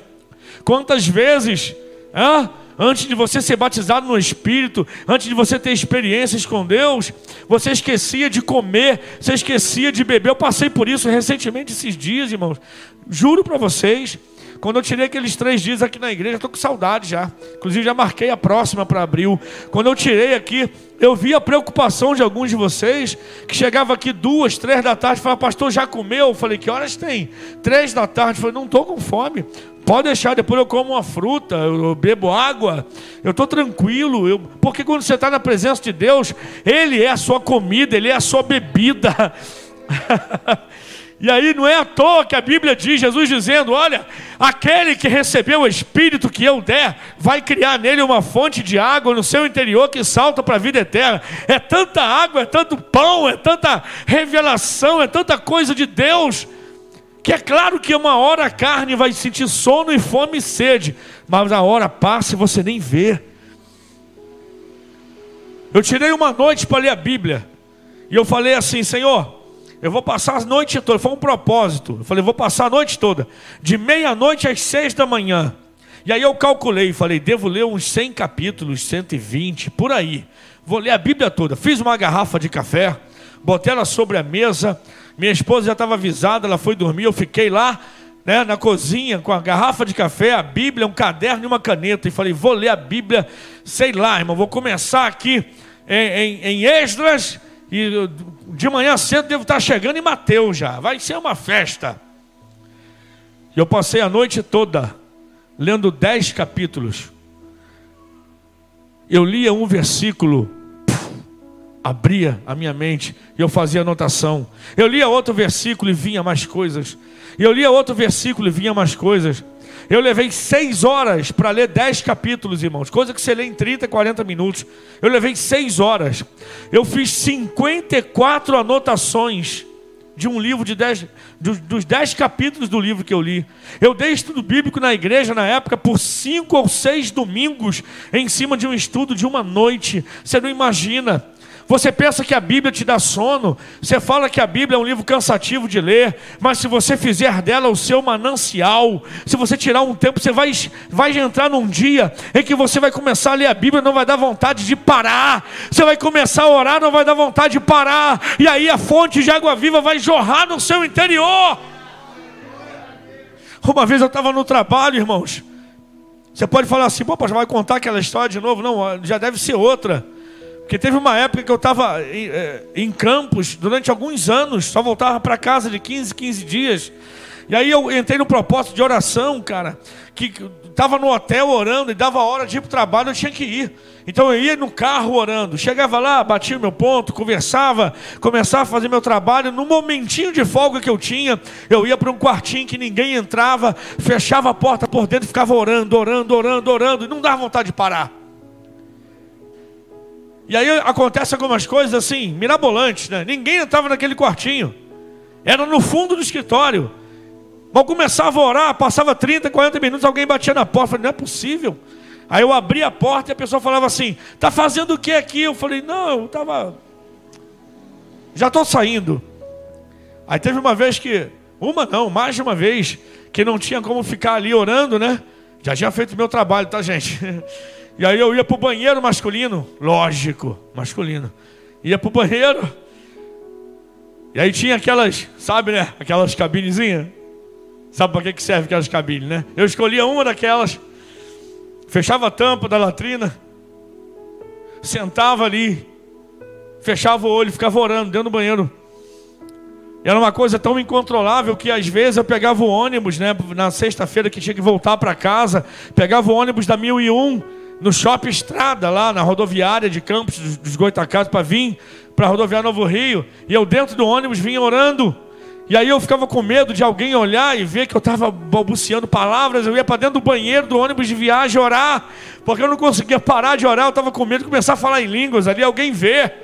Quantas vezes, ah, antes de você ser batizado no Espírito, antes de você ter experiências com Deus, você esquecia de comer, você esquecia de beber. Eu passei por isso recentemente esses dias, irmãos. Juro para vocês. Quando eu tirei aqueles três dias aqui na igreja, estou com saudade já. Inclusive já marquei a próxima para abril. Quando eu tirei aqui, eu vi a preocupação de alguns de vocês que chegava aqui duas, três da tarde, falava, pastor, já comeu? Eu falei, que horas tem? Três da tarde. Eu falei, não estou com fome. Pode deixar, depois eu como uma fruta, eu bebo água, eu estou tranquilo. Eu... Porque quando você está na presença de Deus, Ele é a sua comida, Ele é a sua bebida. E aí não é à toa que a Bíblia diz, Jesus dizendo: Olha, aquele que recebeu o Espírito que eu der, vai criar nele uma fonte de água no seu interior que salta para a vida eterna. É tanta água, é tanto pão, é tanta revelação, é tanta coisa de Deus, que é claro que uma hora a carne vai sentir sono e fome e sede, mas a hora passa e você nem vê. Eu tirei uma noite para ler a Bíblia, e eu falei assim: Senhor eu vou passar a noite toda. Foi um propósito. Eu falei, vou passar a noite toda. De meia-noite às seis da manhã. E aí eu calculei, falei, devo ler uns 100 capítulos, 120, por aí. Vou ler a Bíblia toda. Fiz uma garrafa de café, botei ela sobre a mesa. Minha esposa já estava avisada, ela foi dormir. Eu fiquei lá né, na cozinha com a garrafa de café, a Bíblia, um caderno e uma caneta. E falei, vou ler a Bíblia, sei lá, irmão, vou começar aqui em, em, em Esdras e de manhã cedo devo estar chegando em Mateus já. Vai ser uma festa. E eu passei a noite toda lendo dez capítulos. Eu lia um versículo, abria a minha mente e eu fazia anotação. Eu lia outro versículo e vinha mais coisas. Eu lia outro versículo e vinha mais coisas. Eu levei seis horas para ler dez capítulos, irmãos. Coisa que você lê em 30, 40 minutos. Eu levei seis horas. Eu fiz 54 anotações de um livro de dez, dos, dos dez capítulos do livro que eu li. Eu dei estudo bíblico na igreja na época por cinco ou seis domingos em cima de um estudo de uma noite. Você não imagina. Você pensa que a Bíblia te dá sono, você fala que a Bíblia é um livro cansativo de ler, mas se você fizer dela o seu manancial, se você tirar um tempo, você vai, vai entrar num dia em que você vai começar a ler a Bíblia, não vai dar vontade de parar, você vai começar a orar, não vai dar vontade de parar, e aí a fonte de água viva vai jorrar no seu interior. Uma vez eu estava no trabalho, irmãos. Você pode falar assim, pô, já vai contar aquela história de novo? Não, já deve ser outra. Porque teve uma época que eu estava em, é, em Campos durante alguns anos, só voltava para casa de 15, 15 dias. E aí eu entrei no propósito de oração, cara, que estava no hotel orando e dava hora de ir para o trabalho, eu tinha que ir. Então eu ia no carro orando, chegava lá, batia meu ponto, conversava, começava a fazer meu trabalho. No momentinho de folga que eu tinha, eu ia para um quartinho que ninguém entrava, fechava a porta por dentro e ficava orando, orando, orando, orando, e não dava vontade de parar. E aí acontece algumas coisas assim, mirabolantes, né? Ninguém entrava naquele quartinho. Era no fundo do escritório. Mal começava a orar, passava 30, 40 minutos, alguém batia na porta. Falei, não é possível. Aí eu abri a porta e a pessoa falava assim: "Tá fazendo o que aqui?" Eu falei: "Não, eu estava já estou saindo". Aí teve uma vez que, uma não, mais de uma vez, que não tinha como ficar ali orando, né? Já tinha feito meu trabalho, tá, gente? E aí eu ia para o banheiro masculino, lógico, masculino. Ia para o banheiro. E aí tinha aquelas, sabe, né? Aquelas cabinezinhas. Sabe para que, que serve aquelas cabines, né? Eu escolhia uma daquelas, fechava a tampa da latrina, sentava ali, fechava o olho, ficava orando dentro do banheiro. Era uma coisa tão incontrolável que às vezes eu pegava o ônibus, né? Na sexta-feira que tinha que voltar para casa, pegava o ônibus da 1001 no shopping Estrada, lá na rodoviária de Campos dos Goitacazes, para vir para a rodoviária Novo Rio. E eu dentro do ônibus vinha orando. E aí eu ficava com medo de alguém olhar e ver que eu estava balbuciando palavras. Eu ia para dentro do banheiro do ônibus de viagem orar, porque eu não conseguia parar de orar. Eu estava com medo de começar a falar em línguas ali, alguém ver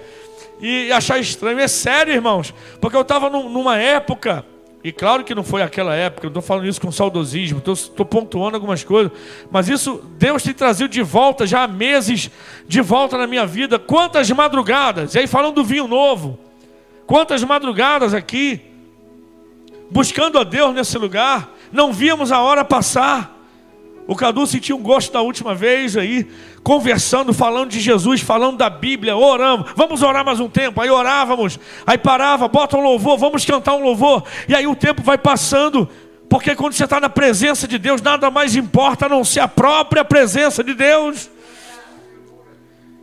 e achar estranho. É sério, irmãos, porque eu estava numa época E claro que não foi aquela época, não estou falando isso com saudosismo, estou pontuando algumas coisas, mas isso Deus te traziu de volta já há meses de volta na minha vida. Quantas madrugadas, e aí falando do vinho novo, quantas madrugadas aqui, buscando a Deus nesse lugar, não víamos a hora passar. O Cadu sentiu um gosto da última vez aí, conversando, falando de Jesus, falando da Bíblia, oramos, vamos orar mais um tempo, aí orávamos, aí parava, bota um louvor, vamos cantar um louvor, e aí o tempo vai passando, porque quando você está na presença de Deus, nada mais importa a não ser a própria presença de Deus.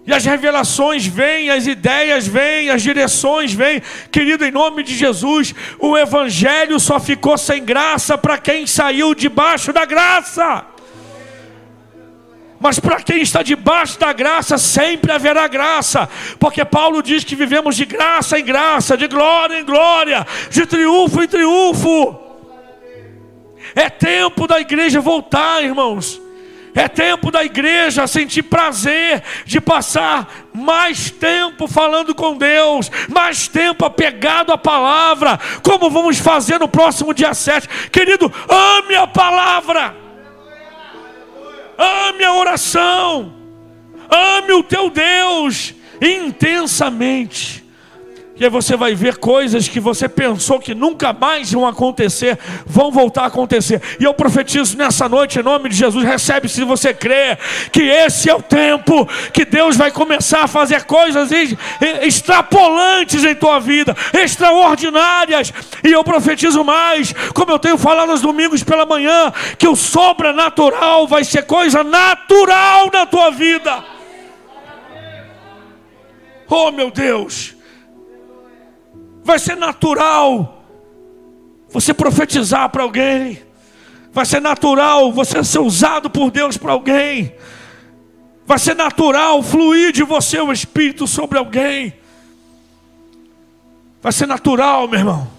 E as revelações vêm, as ideias vêm, as direções vêm. Querido, em nome de Jesus, o Evangelho só ficou sem graça para quem saiu debaixo da graça. Mas para quem está debaixo da graça, sempre haverá graça, porque Paulo diz que vivemos de graça em graça, de glória em glória, de triunfo em triunfo. É tempo da igreja voltar, irmãos. É tempo da igreja sentir prazer de passar mais tempo falando com Deus, mais tempo apegado à palavra, como vamos fazer no próximo dia 7. Querido, ame a palavra ame a oração, ame o teu Deus intensamente. E aí você vai ver coisas que você pensou que nunca mais iam acontecer, vão voltar a acontecer. E eu profetizo nessa noite, em nome de Jesus, recebe se você crê, que esse é o tempo que Deus vai começar a fazer coisas extrapolantes em tua vida, extraordinárias. E eu profetizo mais, como eu tenho falado nos domingos pela manhã, que o sobrenatural vai ser coisa natural na tua vida. Oh meu Deus! Vai ser natural você profetizar para alguém, vai ser natural você ser usado por Deus para alguém, vai ser natural fluir de você o Espírito sobre alguém, vai ser natural, meu irmão.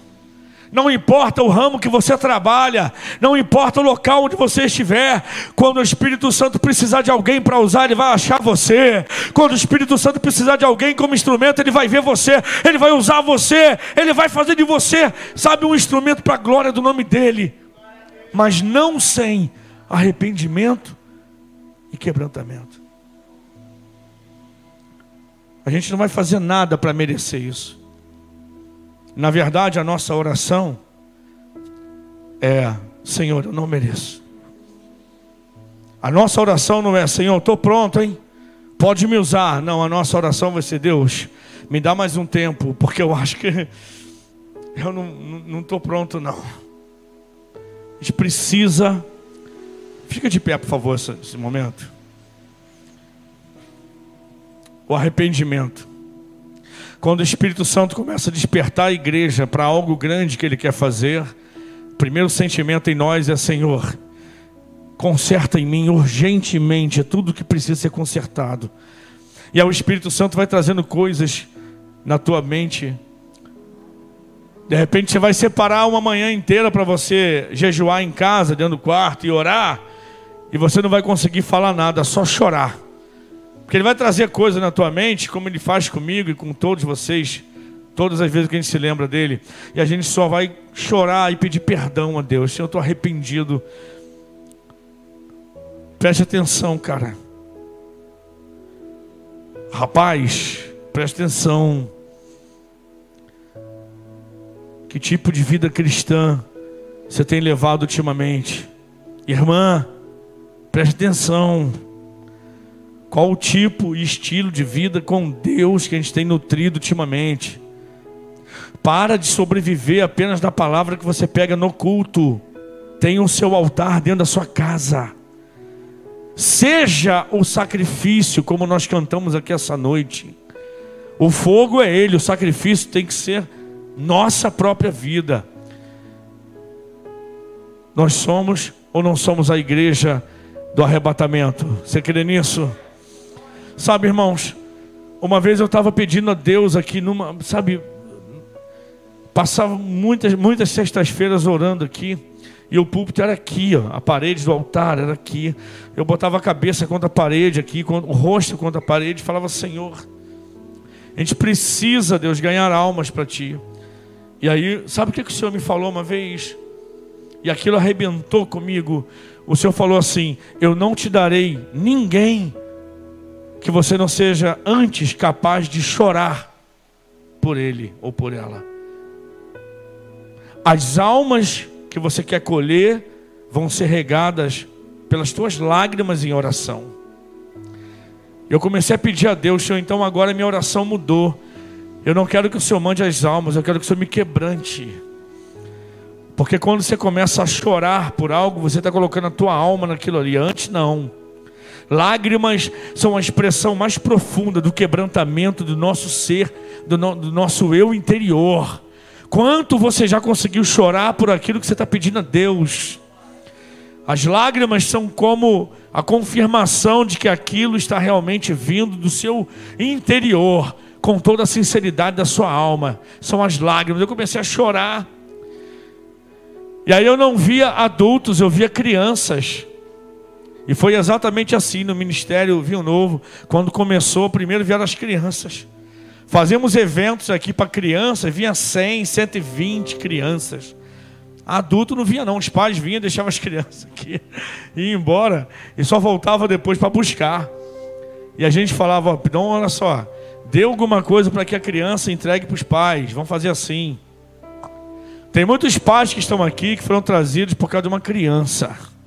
Não importa o ramo que você trabalha, não importa o local onde você estiver, quando o Espírito Santo precisar de alguém para usar, ele vai achar você. Quando o Espírito Santo precisar de alguém como instrumento, ele vai ver você, ele vai usar você, ele vai fazer de você, sabe, um instrumento para a glória do nome dele. Mas não sem arrependimento e quebrantamento. A gente não vai fazer nada para merecer isso. Na verdade, a nossa oração é: Senhor, eu não mereço. A nossa oração não é: Senhor, estou pronto, hein? Pode me usar. Não, a nossa oração vai ser: Deus, me dá mais um tempo, porque eu acho que eu não estou pronto, não. A gente precisa. Fica de pé, por favor, esse, esse momento. O arrependimento. Quando o Espírito Santo começa a despertar a igreja para algo grande que ele quer fazer, o primeiro sentimento em nós é: Senhor, conserta em mim urgentemente tudo que precisa ser consertado. E aí o Espírito Santo vai trazendo coisas na tua mente. De repente você vai separar uma manhã inteira para você jejuar em casa, dentro do quarto e orar, e você não vai conseguir falar nada, só chorar. Porque Ele vai trazer coisas na tua mente, como Ele faz comigo e com todos vocês, todas as vezes que a gente se lembra dele. E a gente só vai chorar e pedir perdão a Deus. Senhor, eu estou arrependido. Preste atenção, cara. Rapaz, preste atenção. Que tipo de vida cristã você tem levado ultimamente? Irmã, preste atenção. Qual o tipo e estilo de vida com Deus que a gente tem nutrido ultimamente? Para de sobreviver apenas da palavra que você pega no culto. Tenha o seu altar dentro da sua casa. Seja o sacrifício, como nós cantamos aqui essa noite. O fogo é Ele, o sacrifício tem que ser nossa própria vida. Nós somos ou não somos a igreja do arrebatamento? Você crê nisso? Sabe, irmãos, uma vez eu estava pedindo a Deus aqui numa, sabe, passava muitas, muitas sextas-feiras orando aqui, e o púlpito era aqui, ó, a parede do altar era aqui. Eu botava a cabeça contra a parede aqui, o rosto contra a parede, e falava: Senhor, a gente precisa, Deus, ganhar almas para Ti. E aí, sabe o que, que o Senhor me falou uma vez? E aquilo arrebentou comigo. O Senhor falou assim: Eu não te darei ninguém que você não seja antes capaz de chorar por ele ou por ela. As almas que você quer colher vão ser regadas pelas tuas lágrimas em oração. Eu comecei a pedir a Deus, Senhor, então agora minha oração mudou. Eu não quero que o Senhor mande as almas, eu quero que o Senhor me quebrante. Porque quando você começa a chorar por algo, você está colocando a tua alma naquilo ali. Antes não. Lágrimas são a expressão mais profunda do quebrantamento do nosso ser, do, no, do nosso eu interior. Quanto você já conseguiu chorar por aquilo que você está pedindo a Deus? As lágrimas são como a confirmação de que aquilo está realmente vindo do seu interior, com toda a sinceridade da sua alma. São as lágrimas. Eu comecei a chorar. E aí eu não via adultos, eu via crianças. E foi exatamente assim no Ministério Vinho Novo, quando começou, primeiro vieram as crianças. Fazemos eventos aqui para crianças, vinha 100, 120 crianças. Adulto não vinha não, os pais vinham, deixavam as crianças aqui, ia embora e só voltava depois para buscar. E a gente falava, não, olha só, dê alguma coisa para que a criança entregue para os pais, vamos fazer assim. Tem muitos pais que estão aqui que foram trazidos por causa de uma criança.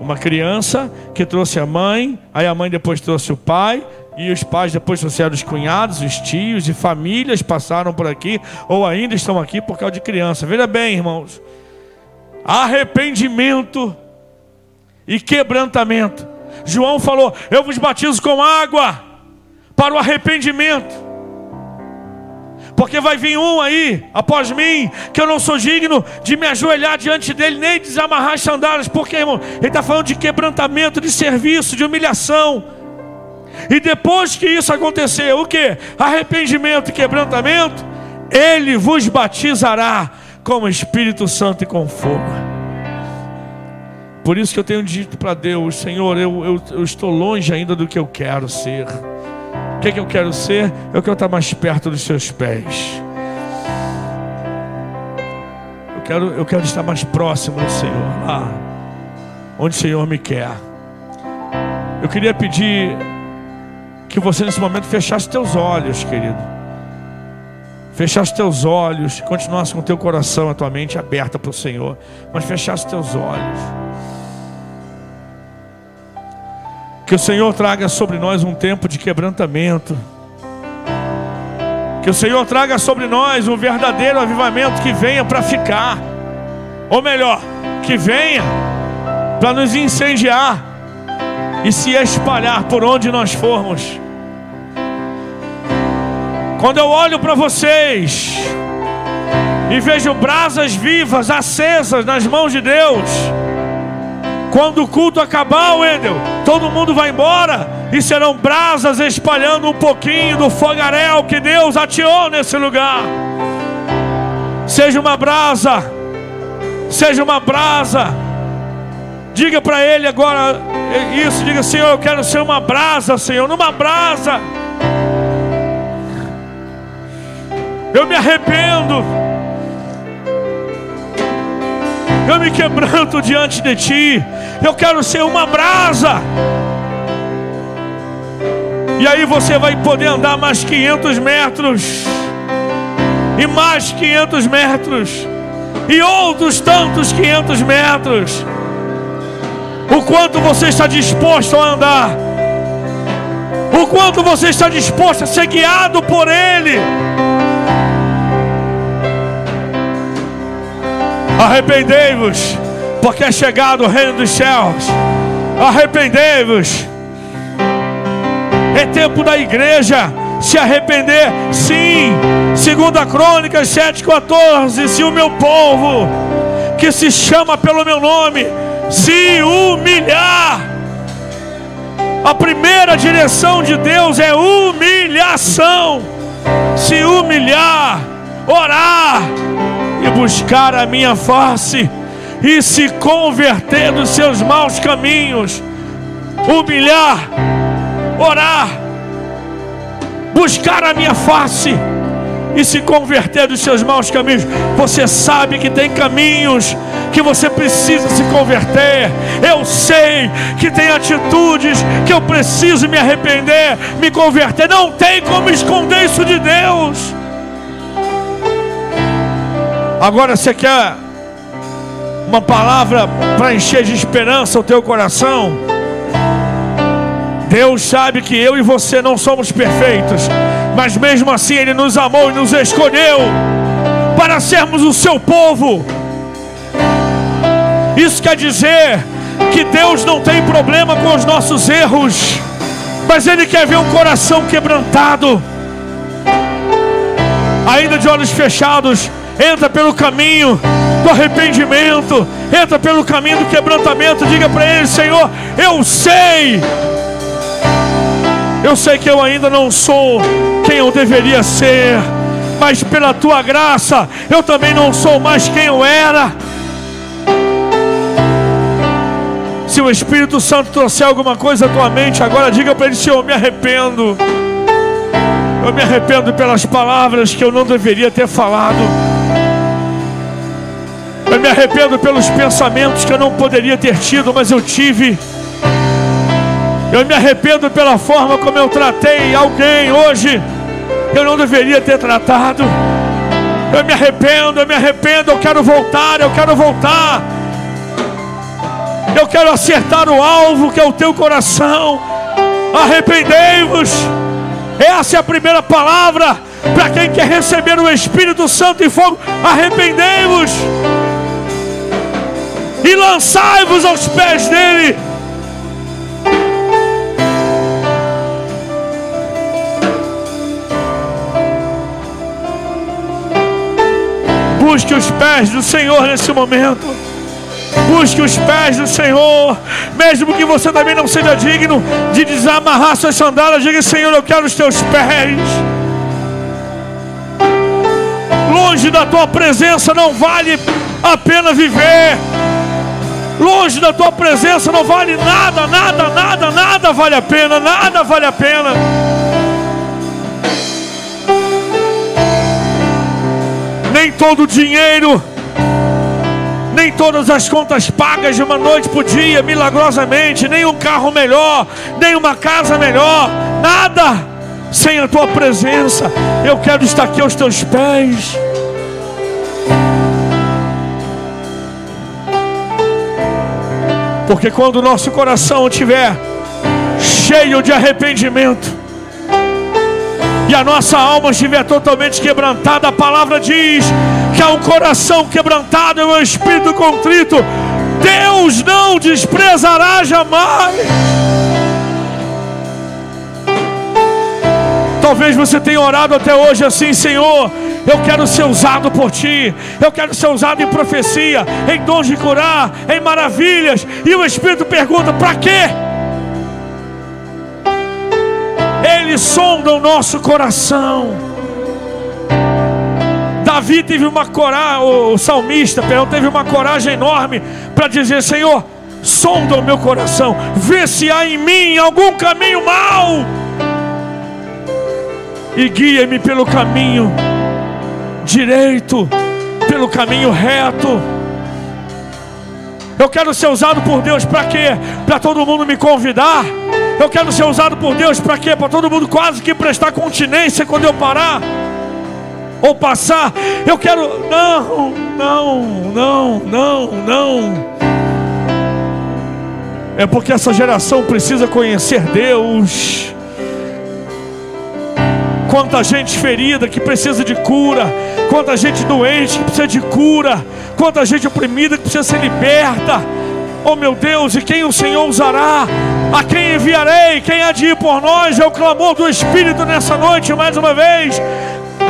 Uma criança que trouxe a mãe, aí a mãe depois trouxe o pai, e os pais depois trouxeram os cunhados, os tios e famílias passaram por aqui, ou ainda estão aqui por causa de criança. Veja bem, irmãos, arrependimento e quebrantamento. João falou: Eu vos batizo com água para o arrependimento. Porque vai vir um aí, após mim, que eu não sou digno de me ajoelhar diante dele, nem desamarrar as sandálias. Porque, irmão, ele está falando de quebrantamento, de serviço, de humilhação. E depois que isso acontecer, o que? Arrependimento e quebrantamento, ele vos batizará com o Espírito Santo e com fogo. Por isso que eu tenho dito para Deus, Senhor, eu, eu, eu estou longe ainda do que eu quero ser que, que eu quero ser? Eu quero estar mais perto dos seus pés. Eu quero, eu quero estar mais próximo do Senhor, lá onde o Senhor me quer. Eu queria pedir que você nesse momento fechasse teus olhos, querido. Fechasse teus olhos, continuasse com teu coração, a tua mente aberta para o Senhor, mas fechasse teus olhos. Que o Senhor traga sobre nós um tempo de quebrantamento. Que o Senhor traga sobre nós um verdadeiro avivamento que venha para ficar. Ou melhor, que venha para nos incendiar e se espalhar por onde nós formos. Quando eu olho para vocês e vejo brasas vivas, acesas nas mãos de Deus, quando o culto acabar, Wendel, todo mundo vai embora e serão brasas espalhando um pouquinho do fogaréu que Deus ateou nesse lugar. Seja uma brasa, seja uma brasa. Diga para ele agora isso, diga Senhor, eu quero ser uma brasa, Senhor, numa brasa. Eu me arrependo eu me quebranto diante de Ti, eu quero ser uma brasa. E aí você vai poder andar mais 500 metros, e mais 500 metros, e outros tantos 500 metros. O quanto você está disposto a andar, o quanto você está disposto a ser guiado por Ele. Arrependei-vos, porque é chegado o reino dos céus. Arrependei-vos. É tempo da igreja se arrepender, sim. Segunda Crônicas 7,14. Se o meu povo, que se chama pelo meu nome, se humilhar. A primeira direção de Deus é humilhação. Se humilhar, orar e buscar a minha face e se converter dos seus maus caminhos, humilhar, orar, buscar a minha face, e se converter dos seus maus caminhos. Você sabe que tem caminhos que você precisa se converter. Eu sei que tem atitudes que eu preciso me arrepender, me converter. Não tem como esconder isso de Deus. Agora você quer uma palavra para encher de esperança o teu coração? Deus sabe que eu e você não somos perfeitos, mas mesmo assim Ele nos amou e nos escolheu para sermos o seu povo. Isso quer dizer que Deus não tem problema com os nossos erros, mas Ele quer ver um coração quebrantado, ainda de olhos fechados entra pelo caminho do arrependimento, entra pelo caminho do quebrantamento. Diga para ele: Senhor, eu sei, eu sei que eu ainda não sou quem eu deveria ser, mas pela tua graça eu também não sou mais quem eu era. Se o Espírito Santo trouxer alguma coisa à tua mente, agora diga para ele: Senhor, eu me arrependo. Eu me arrependo pelas palavras que eu não deveria ter falado. Eu me arrependo pelos pensamentos que eu não poderia ter tido, mas eu tive. Eu me arrependo pela forma como eu tratei alguém hoje. Eu não deveria ter tratado. Eu me arrependo, eu me arrependo. Eu quero voltar, eu quero voltar. Eu quero acertar o alvo que é o teu coração. Arrependei-vos. Essa é a primeira palavra para quem quer receber o Espírito Santo e fogo. Arrependei-vos e lançai-vos aos pés dele. Busque os pés do Senhor nesse momento. Busque os pés do Senhor, mesmo que você também não seja digno de desamarrar suas sandálias. Diga, Senhor, eu quero os teus pés. Longe da tua presença não vale a pena viver. Longe da tua presença não vale nada, nada, nada, nada vale a pena, nada vale a pena. Nem todo o dinheiro, nem todas as contas pagas de uma noite por dia, milagrosamente, nem um carro melhor, nem uma casa melhor, nada sem a tua presença. Eu quero estar aqui aos teus pés. Porque quando o nosso coração estiver cheio de arrependimento, e a nossa alma estiver totalmente quebrantada, a palavra diz que há um coração quebrantado e um espírito contrito, Deus não desprezará jamais. Talvez você tenha orado até hoje assim, Senhor, eu quero ser usado por ti. Eu quero ser usado em profecia, em dons de curar, em maravilhas. E o Espírito pergunta: para quê? Ele sonda o nosso coração. Davi teve uma coragem, o salmista, perdão, teve uma coragem enorme para dizer: Senhor, sonda o meu coração, vê se há em mim algum caminho mau e guia-me pelo caminho direito, pelo caminho reto. Eu quero ser usado por Deus para quê? Para todo mundo me convidar. Eu quero ser usado por Deus para quê? Para todo mundo quase que prestar continência quando eu parar ou passar. Eu quero. Não, não, não, não, não. É porque essa geração precisa conhecer Deus. Quanta gente ferida que precisa de cura, quanta gente doente que precisa de cura, quanta gente oprimida que precisa ser liberta. Oh meu Deus, e quem o Senhor usará? A quem enviarei? Quem há de ir por nós? É o clamor do Espírito nessa noite, mais uma vez.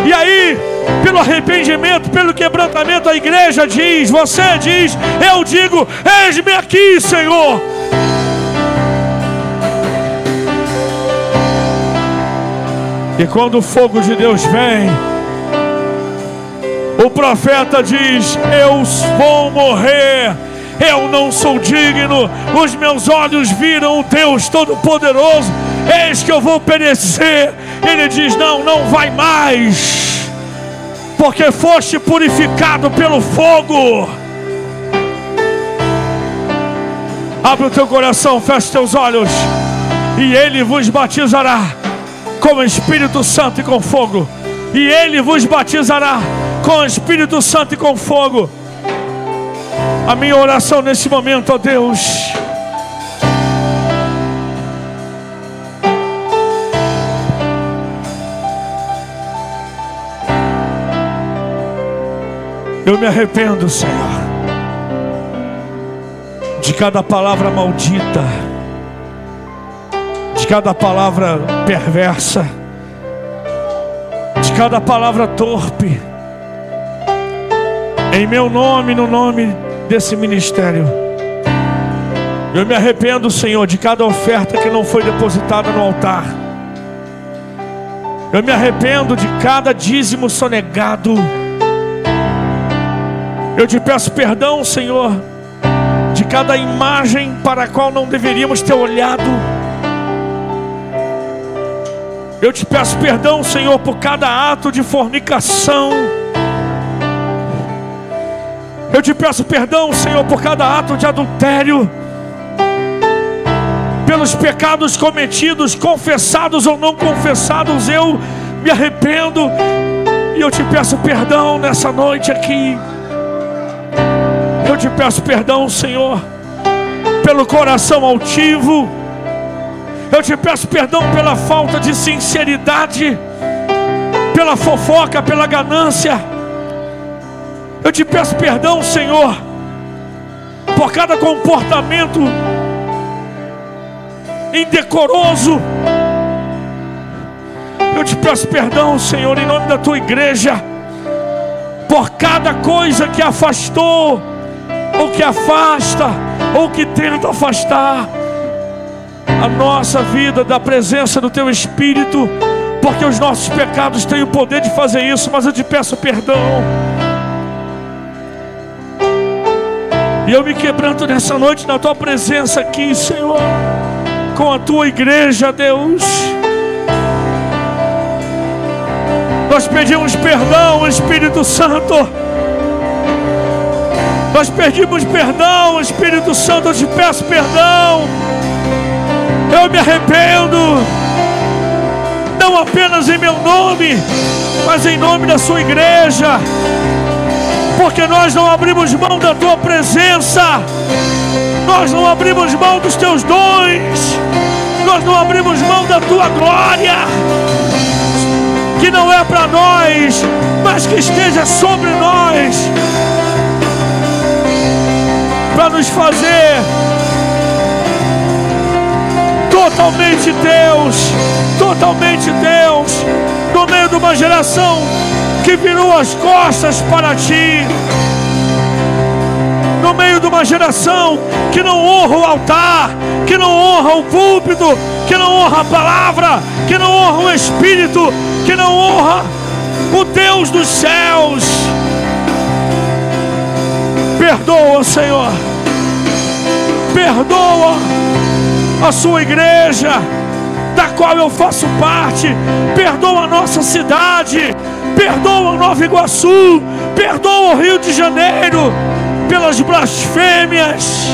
E aí, pelo arrependimento, pelo quebrantamento, a igreja diz, você diz, eu digo: Eis-me aqui, Senhor. E quando o fogo de Deus vem, o profeta diz: Eu vou morrer, eu não sou digno, os meus olhos viram o Deus Todo-Poderoso, eis que eu vou perecer. Ele diz: Não, não vai mais, porque foste purificado pelo fogo. Abre o teu coração, feche teus olhos, e Ele vos batizará com o Espírito Santo e com fogo. E Ele vos batizará com o Espírito Santo e com fogo. A minha oração nesse momento, ó Deus. Eu me arrependo, Senhor, de cada palavra maldita, de cada palavra perversa, de cada palavra torpe, em meu nome, no nome desse ministério. Eu me arrependo, Senhor, de cada oferta que não foi depositada no altar. Eu me arrependo de cada dízimo sonegado. Eu te peço perdão, Senhor, de cada imagem para a qual não deveríamos ter olhado. Eu te peço perdão, Senhor, por cada ato de fornicação. Eu te peço perdão, Senhor, por cada ato de adultério, pelos pecados cometidos, confessados ou não confessados. Eu me arrependo e eu te peço perdão nessa noite aqui. Eu te peço perdão, Senhor, pelo coração altivo. Eu te peço perdão pela falta de sinceridade, pela fofoca, pela ganância. Eu te peço perdão, Senhor, por cada comportamento indecoroso. Eu te peço perdão, Senhor, em nome da tua igreja, por cada coisa que afastou ou que afasta, ou que tenta afastar a nossa vida da presença do Teu Espírito, porque os nossos pecados têm o poder de fazer isso, mas eu te peço perdão. E eu me quebranto nessa noite na Tua presença aqui, Senhor, com a Tua igreja, Deus. Nós pedimos perdão, Espírito Santo nós pedimos perdão, Espírito Santo, eu te peço perdão. Eu me arrependo, não apenas em meu nome, mas em nome da sua igreja, porque nós não abrimos mão da tua presença, nós não abrimos mão dos teus dons, nós não abrimos mão da tua glória, que não é para nós, mas que esteja sobre nós para nos fazer totalmente Deus, totalmente Deus, no meio de uma geração que virou as costas para ti, no meio de uma geração que não honra o altar, que não honra o púlpito, que não honra a palavra, que não honra o Espírito, que não honra o Deus dos céus. Perdoa, Senhor. Perdoa a sua igreja, da qual eu faço parte. Perdoa a nossa cidade. Perdoa Nova Iguaçu. Perdoa o Rio de Janeiro pelas blasfêmias.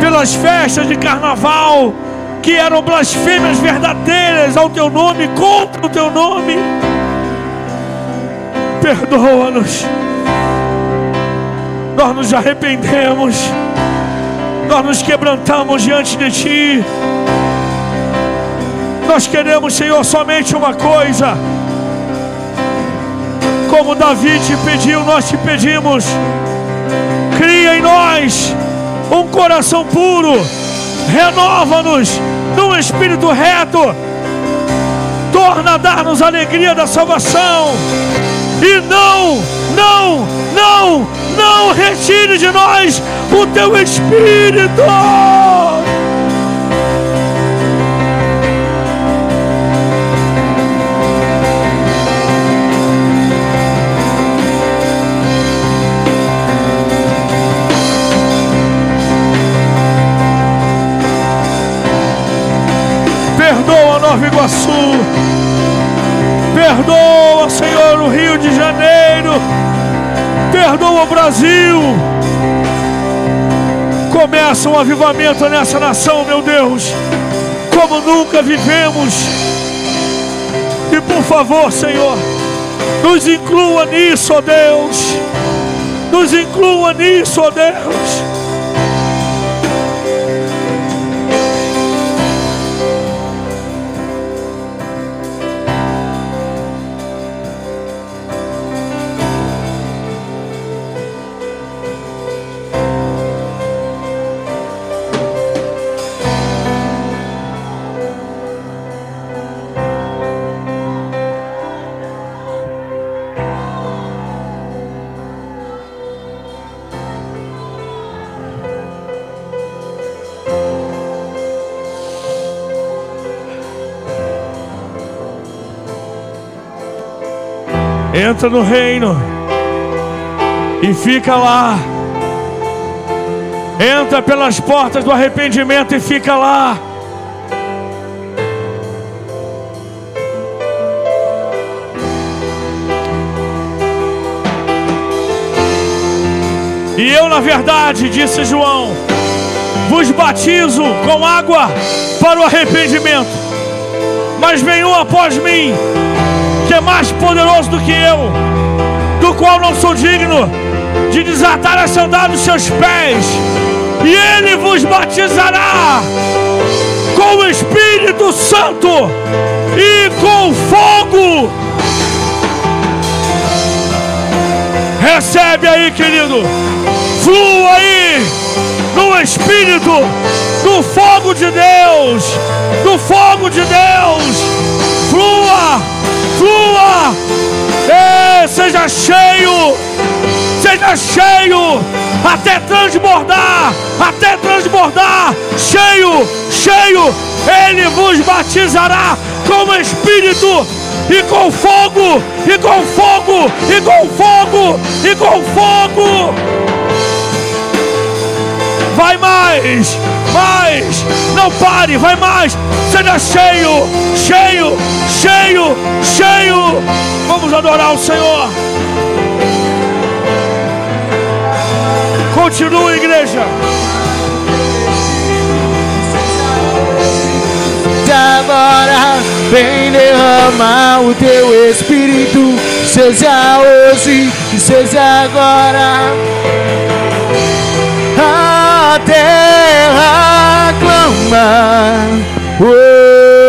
Pelas festas de carnaval que eram blasfêmias verdadeiras ao teu nome, contra o teu nome perdoa-nos. Nós nos arrependemos, nós nos quebrantamos diante de Ti. Nós queremos, Senhor, somente uma coisa. Como Davi te pediu, nós te pedimos. Cria em nós um coração puro, renova-nos num espírito reto, torna a dar-nos alegria da salvação e não, não, não, não retire de nós o teu espírito. Perdoa Nova Iguaçu Perdoa, Senhor, o Rio de Janeiro. Perdoa o Brasil. Começa um avivamento nessa nação, meu Deus, como nunca vivemos. E por favor, Senhor, nos inclua nisso, ó Deus. Nos inclua nisso, ó Deus. Entra no reino e fica lá. Entra pelas portas do arrependimento e fica lá. E eu, na verdade, disse João, vos batizo com água para o arrependimento, mas vem um após mim é mais poderoso do que eu, do qual não sou digno de desatar a sandália dos seus pés, e ele vos batizará com o Espírito Santo e com fogo. Recebe aí, querido. Flua aí no Espírito, no fogo de Deus, no fogo de Deus. Flua flua, Ei, seja cheio, seja cheio, até transbordar, até transbordar, cheio, cheio, Ele vos batizará com Espírito e com fogo, e com fogo, e com fogo, e com fogo. Vai mais, mais, não pare, vai mais, seja cheio, cheio, cheio, cheio. Vamos adorar o Senhor. Continua, igreja. Agora vem derramar o teu espírito, seja hoje seja agora. Terra clama. Oh.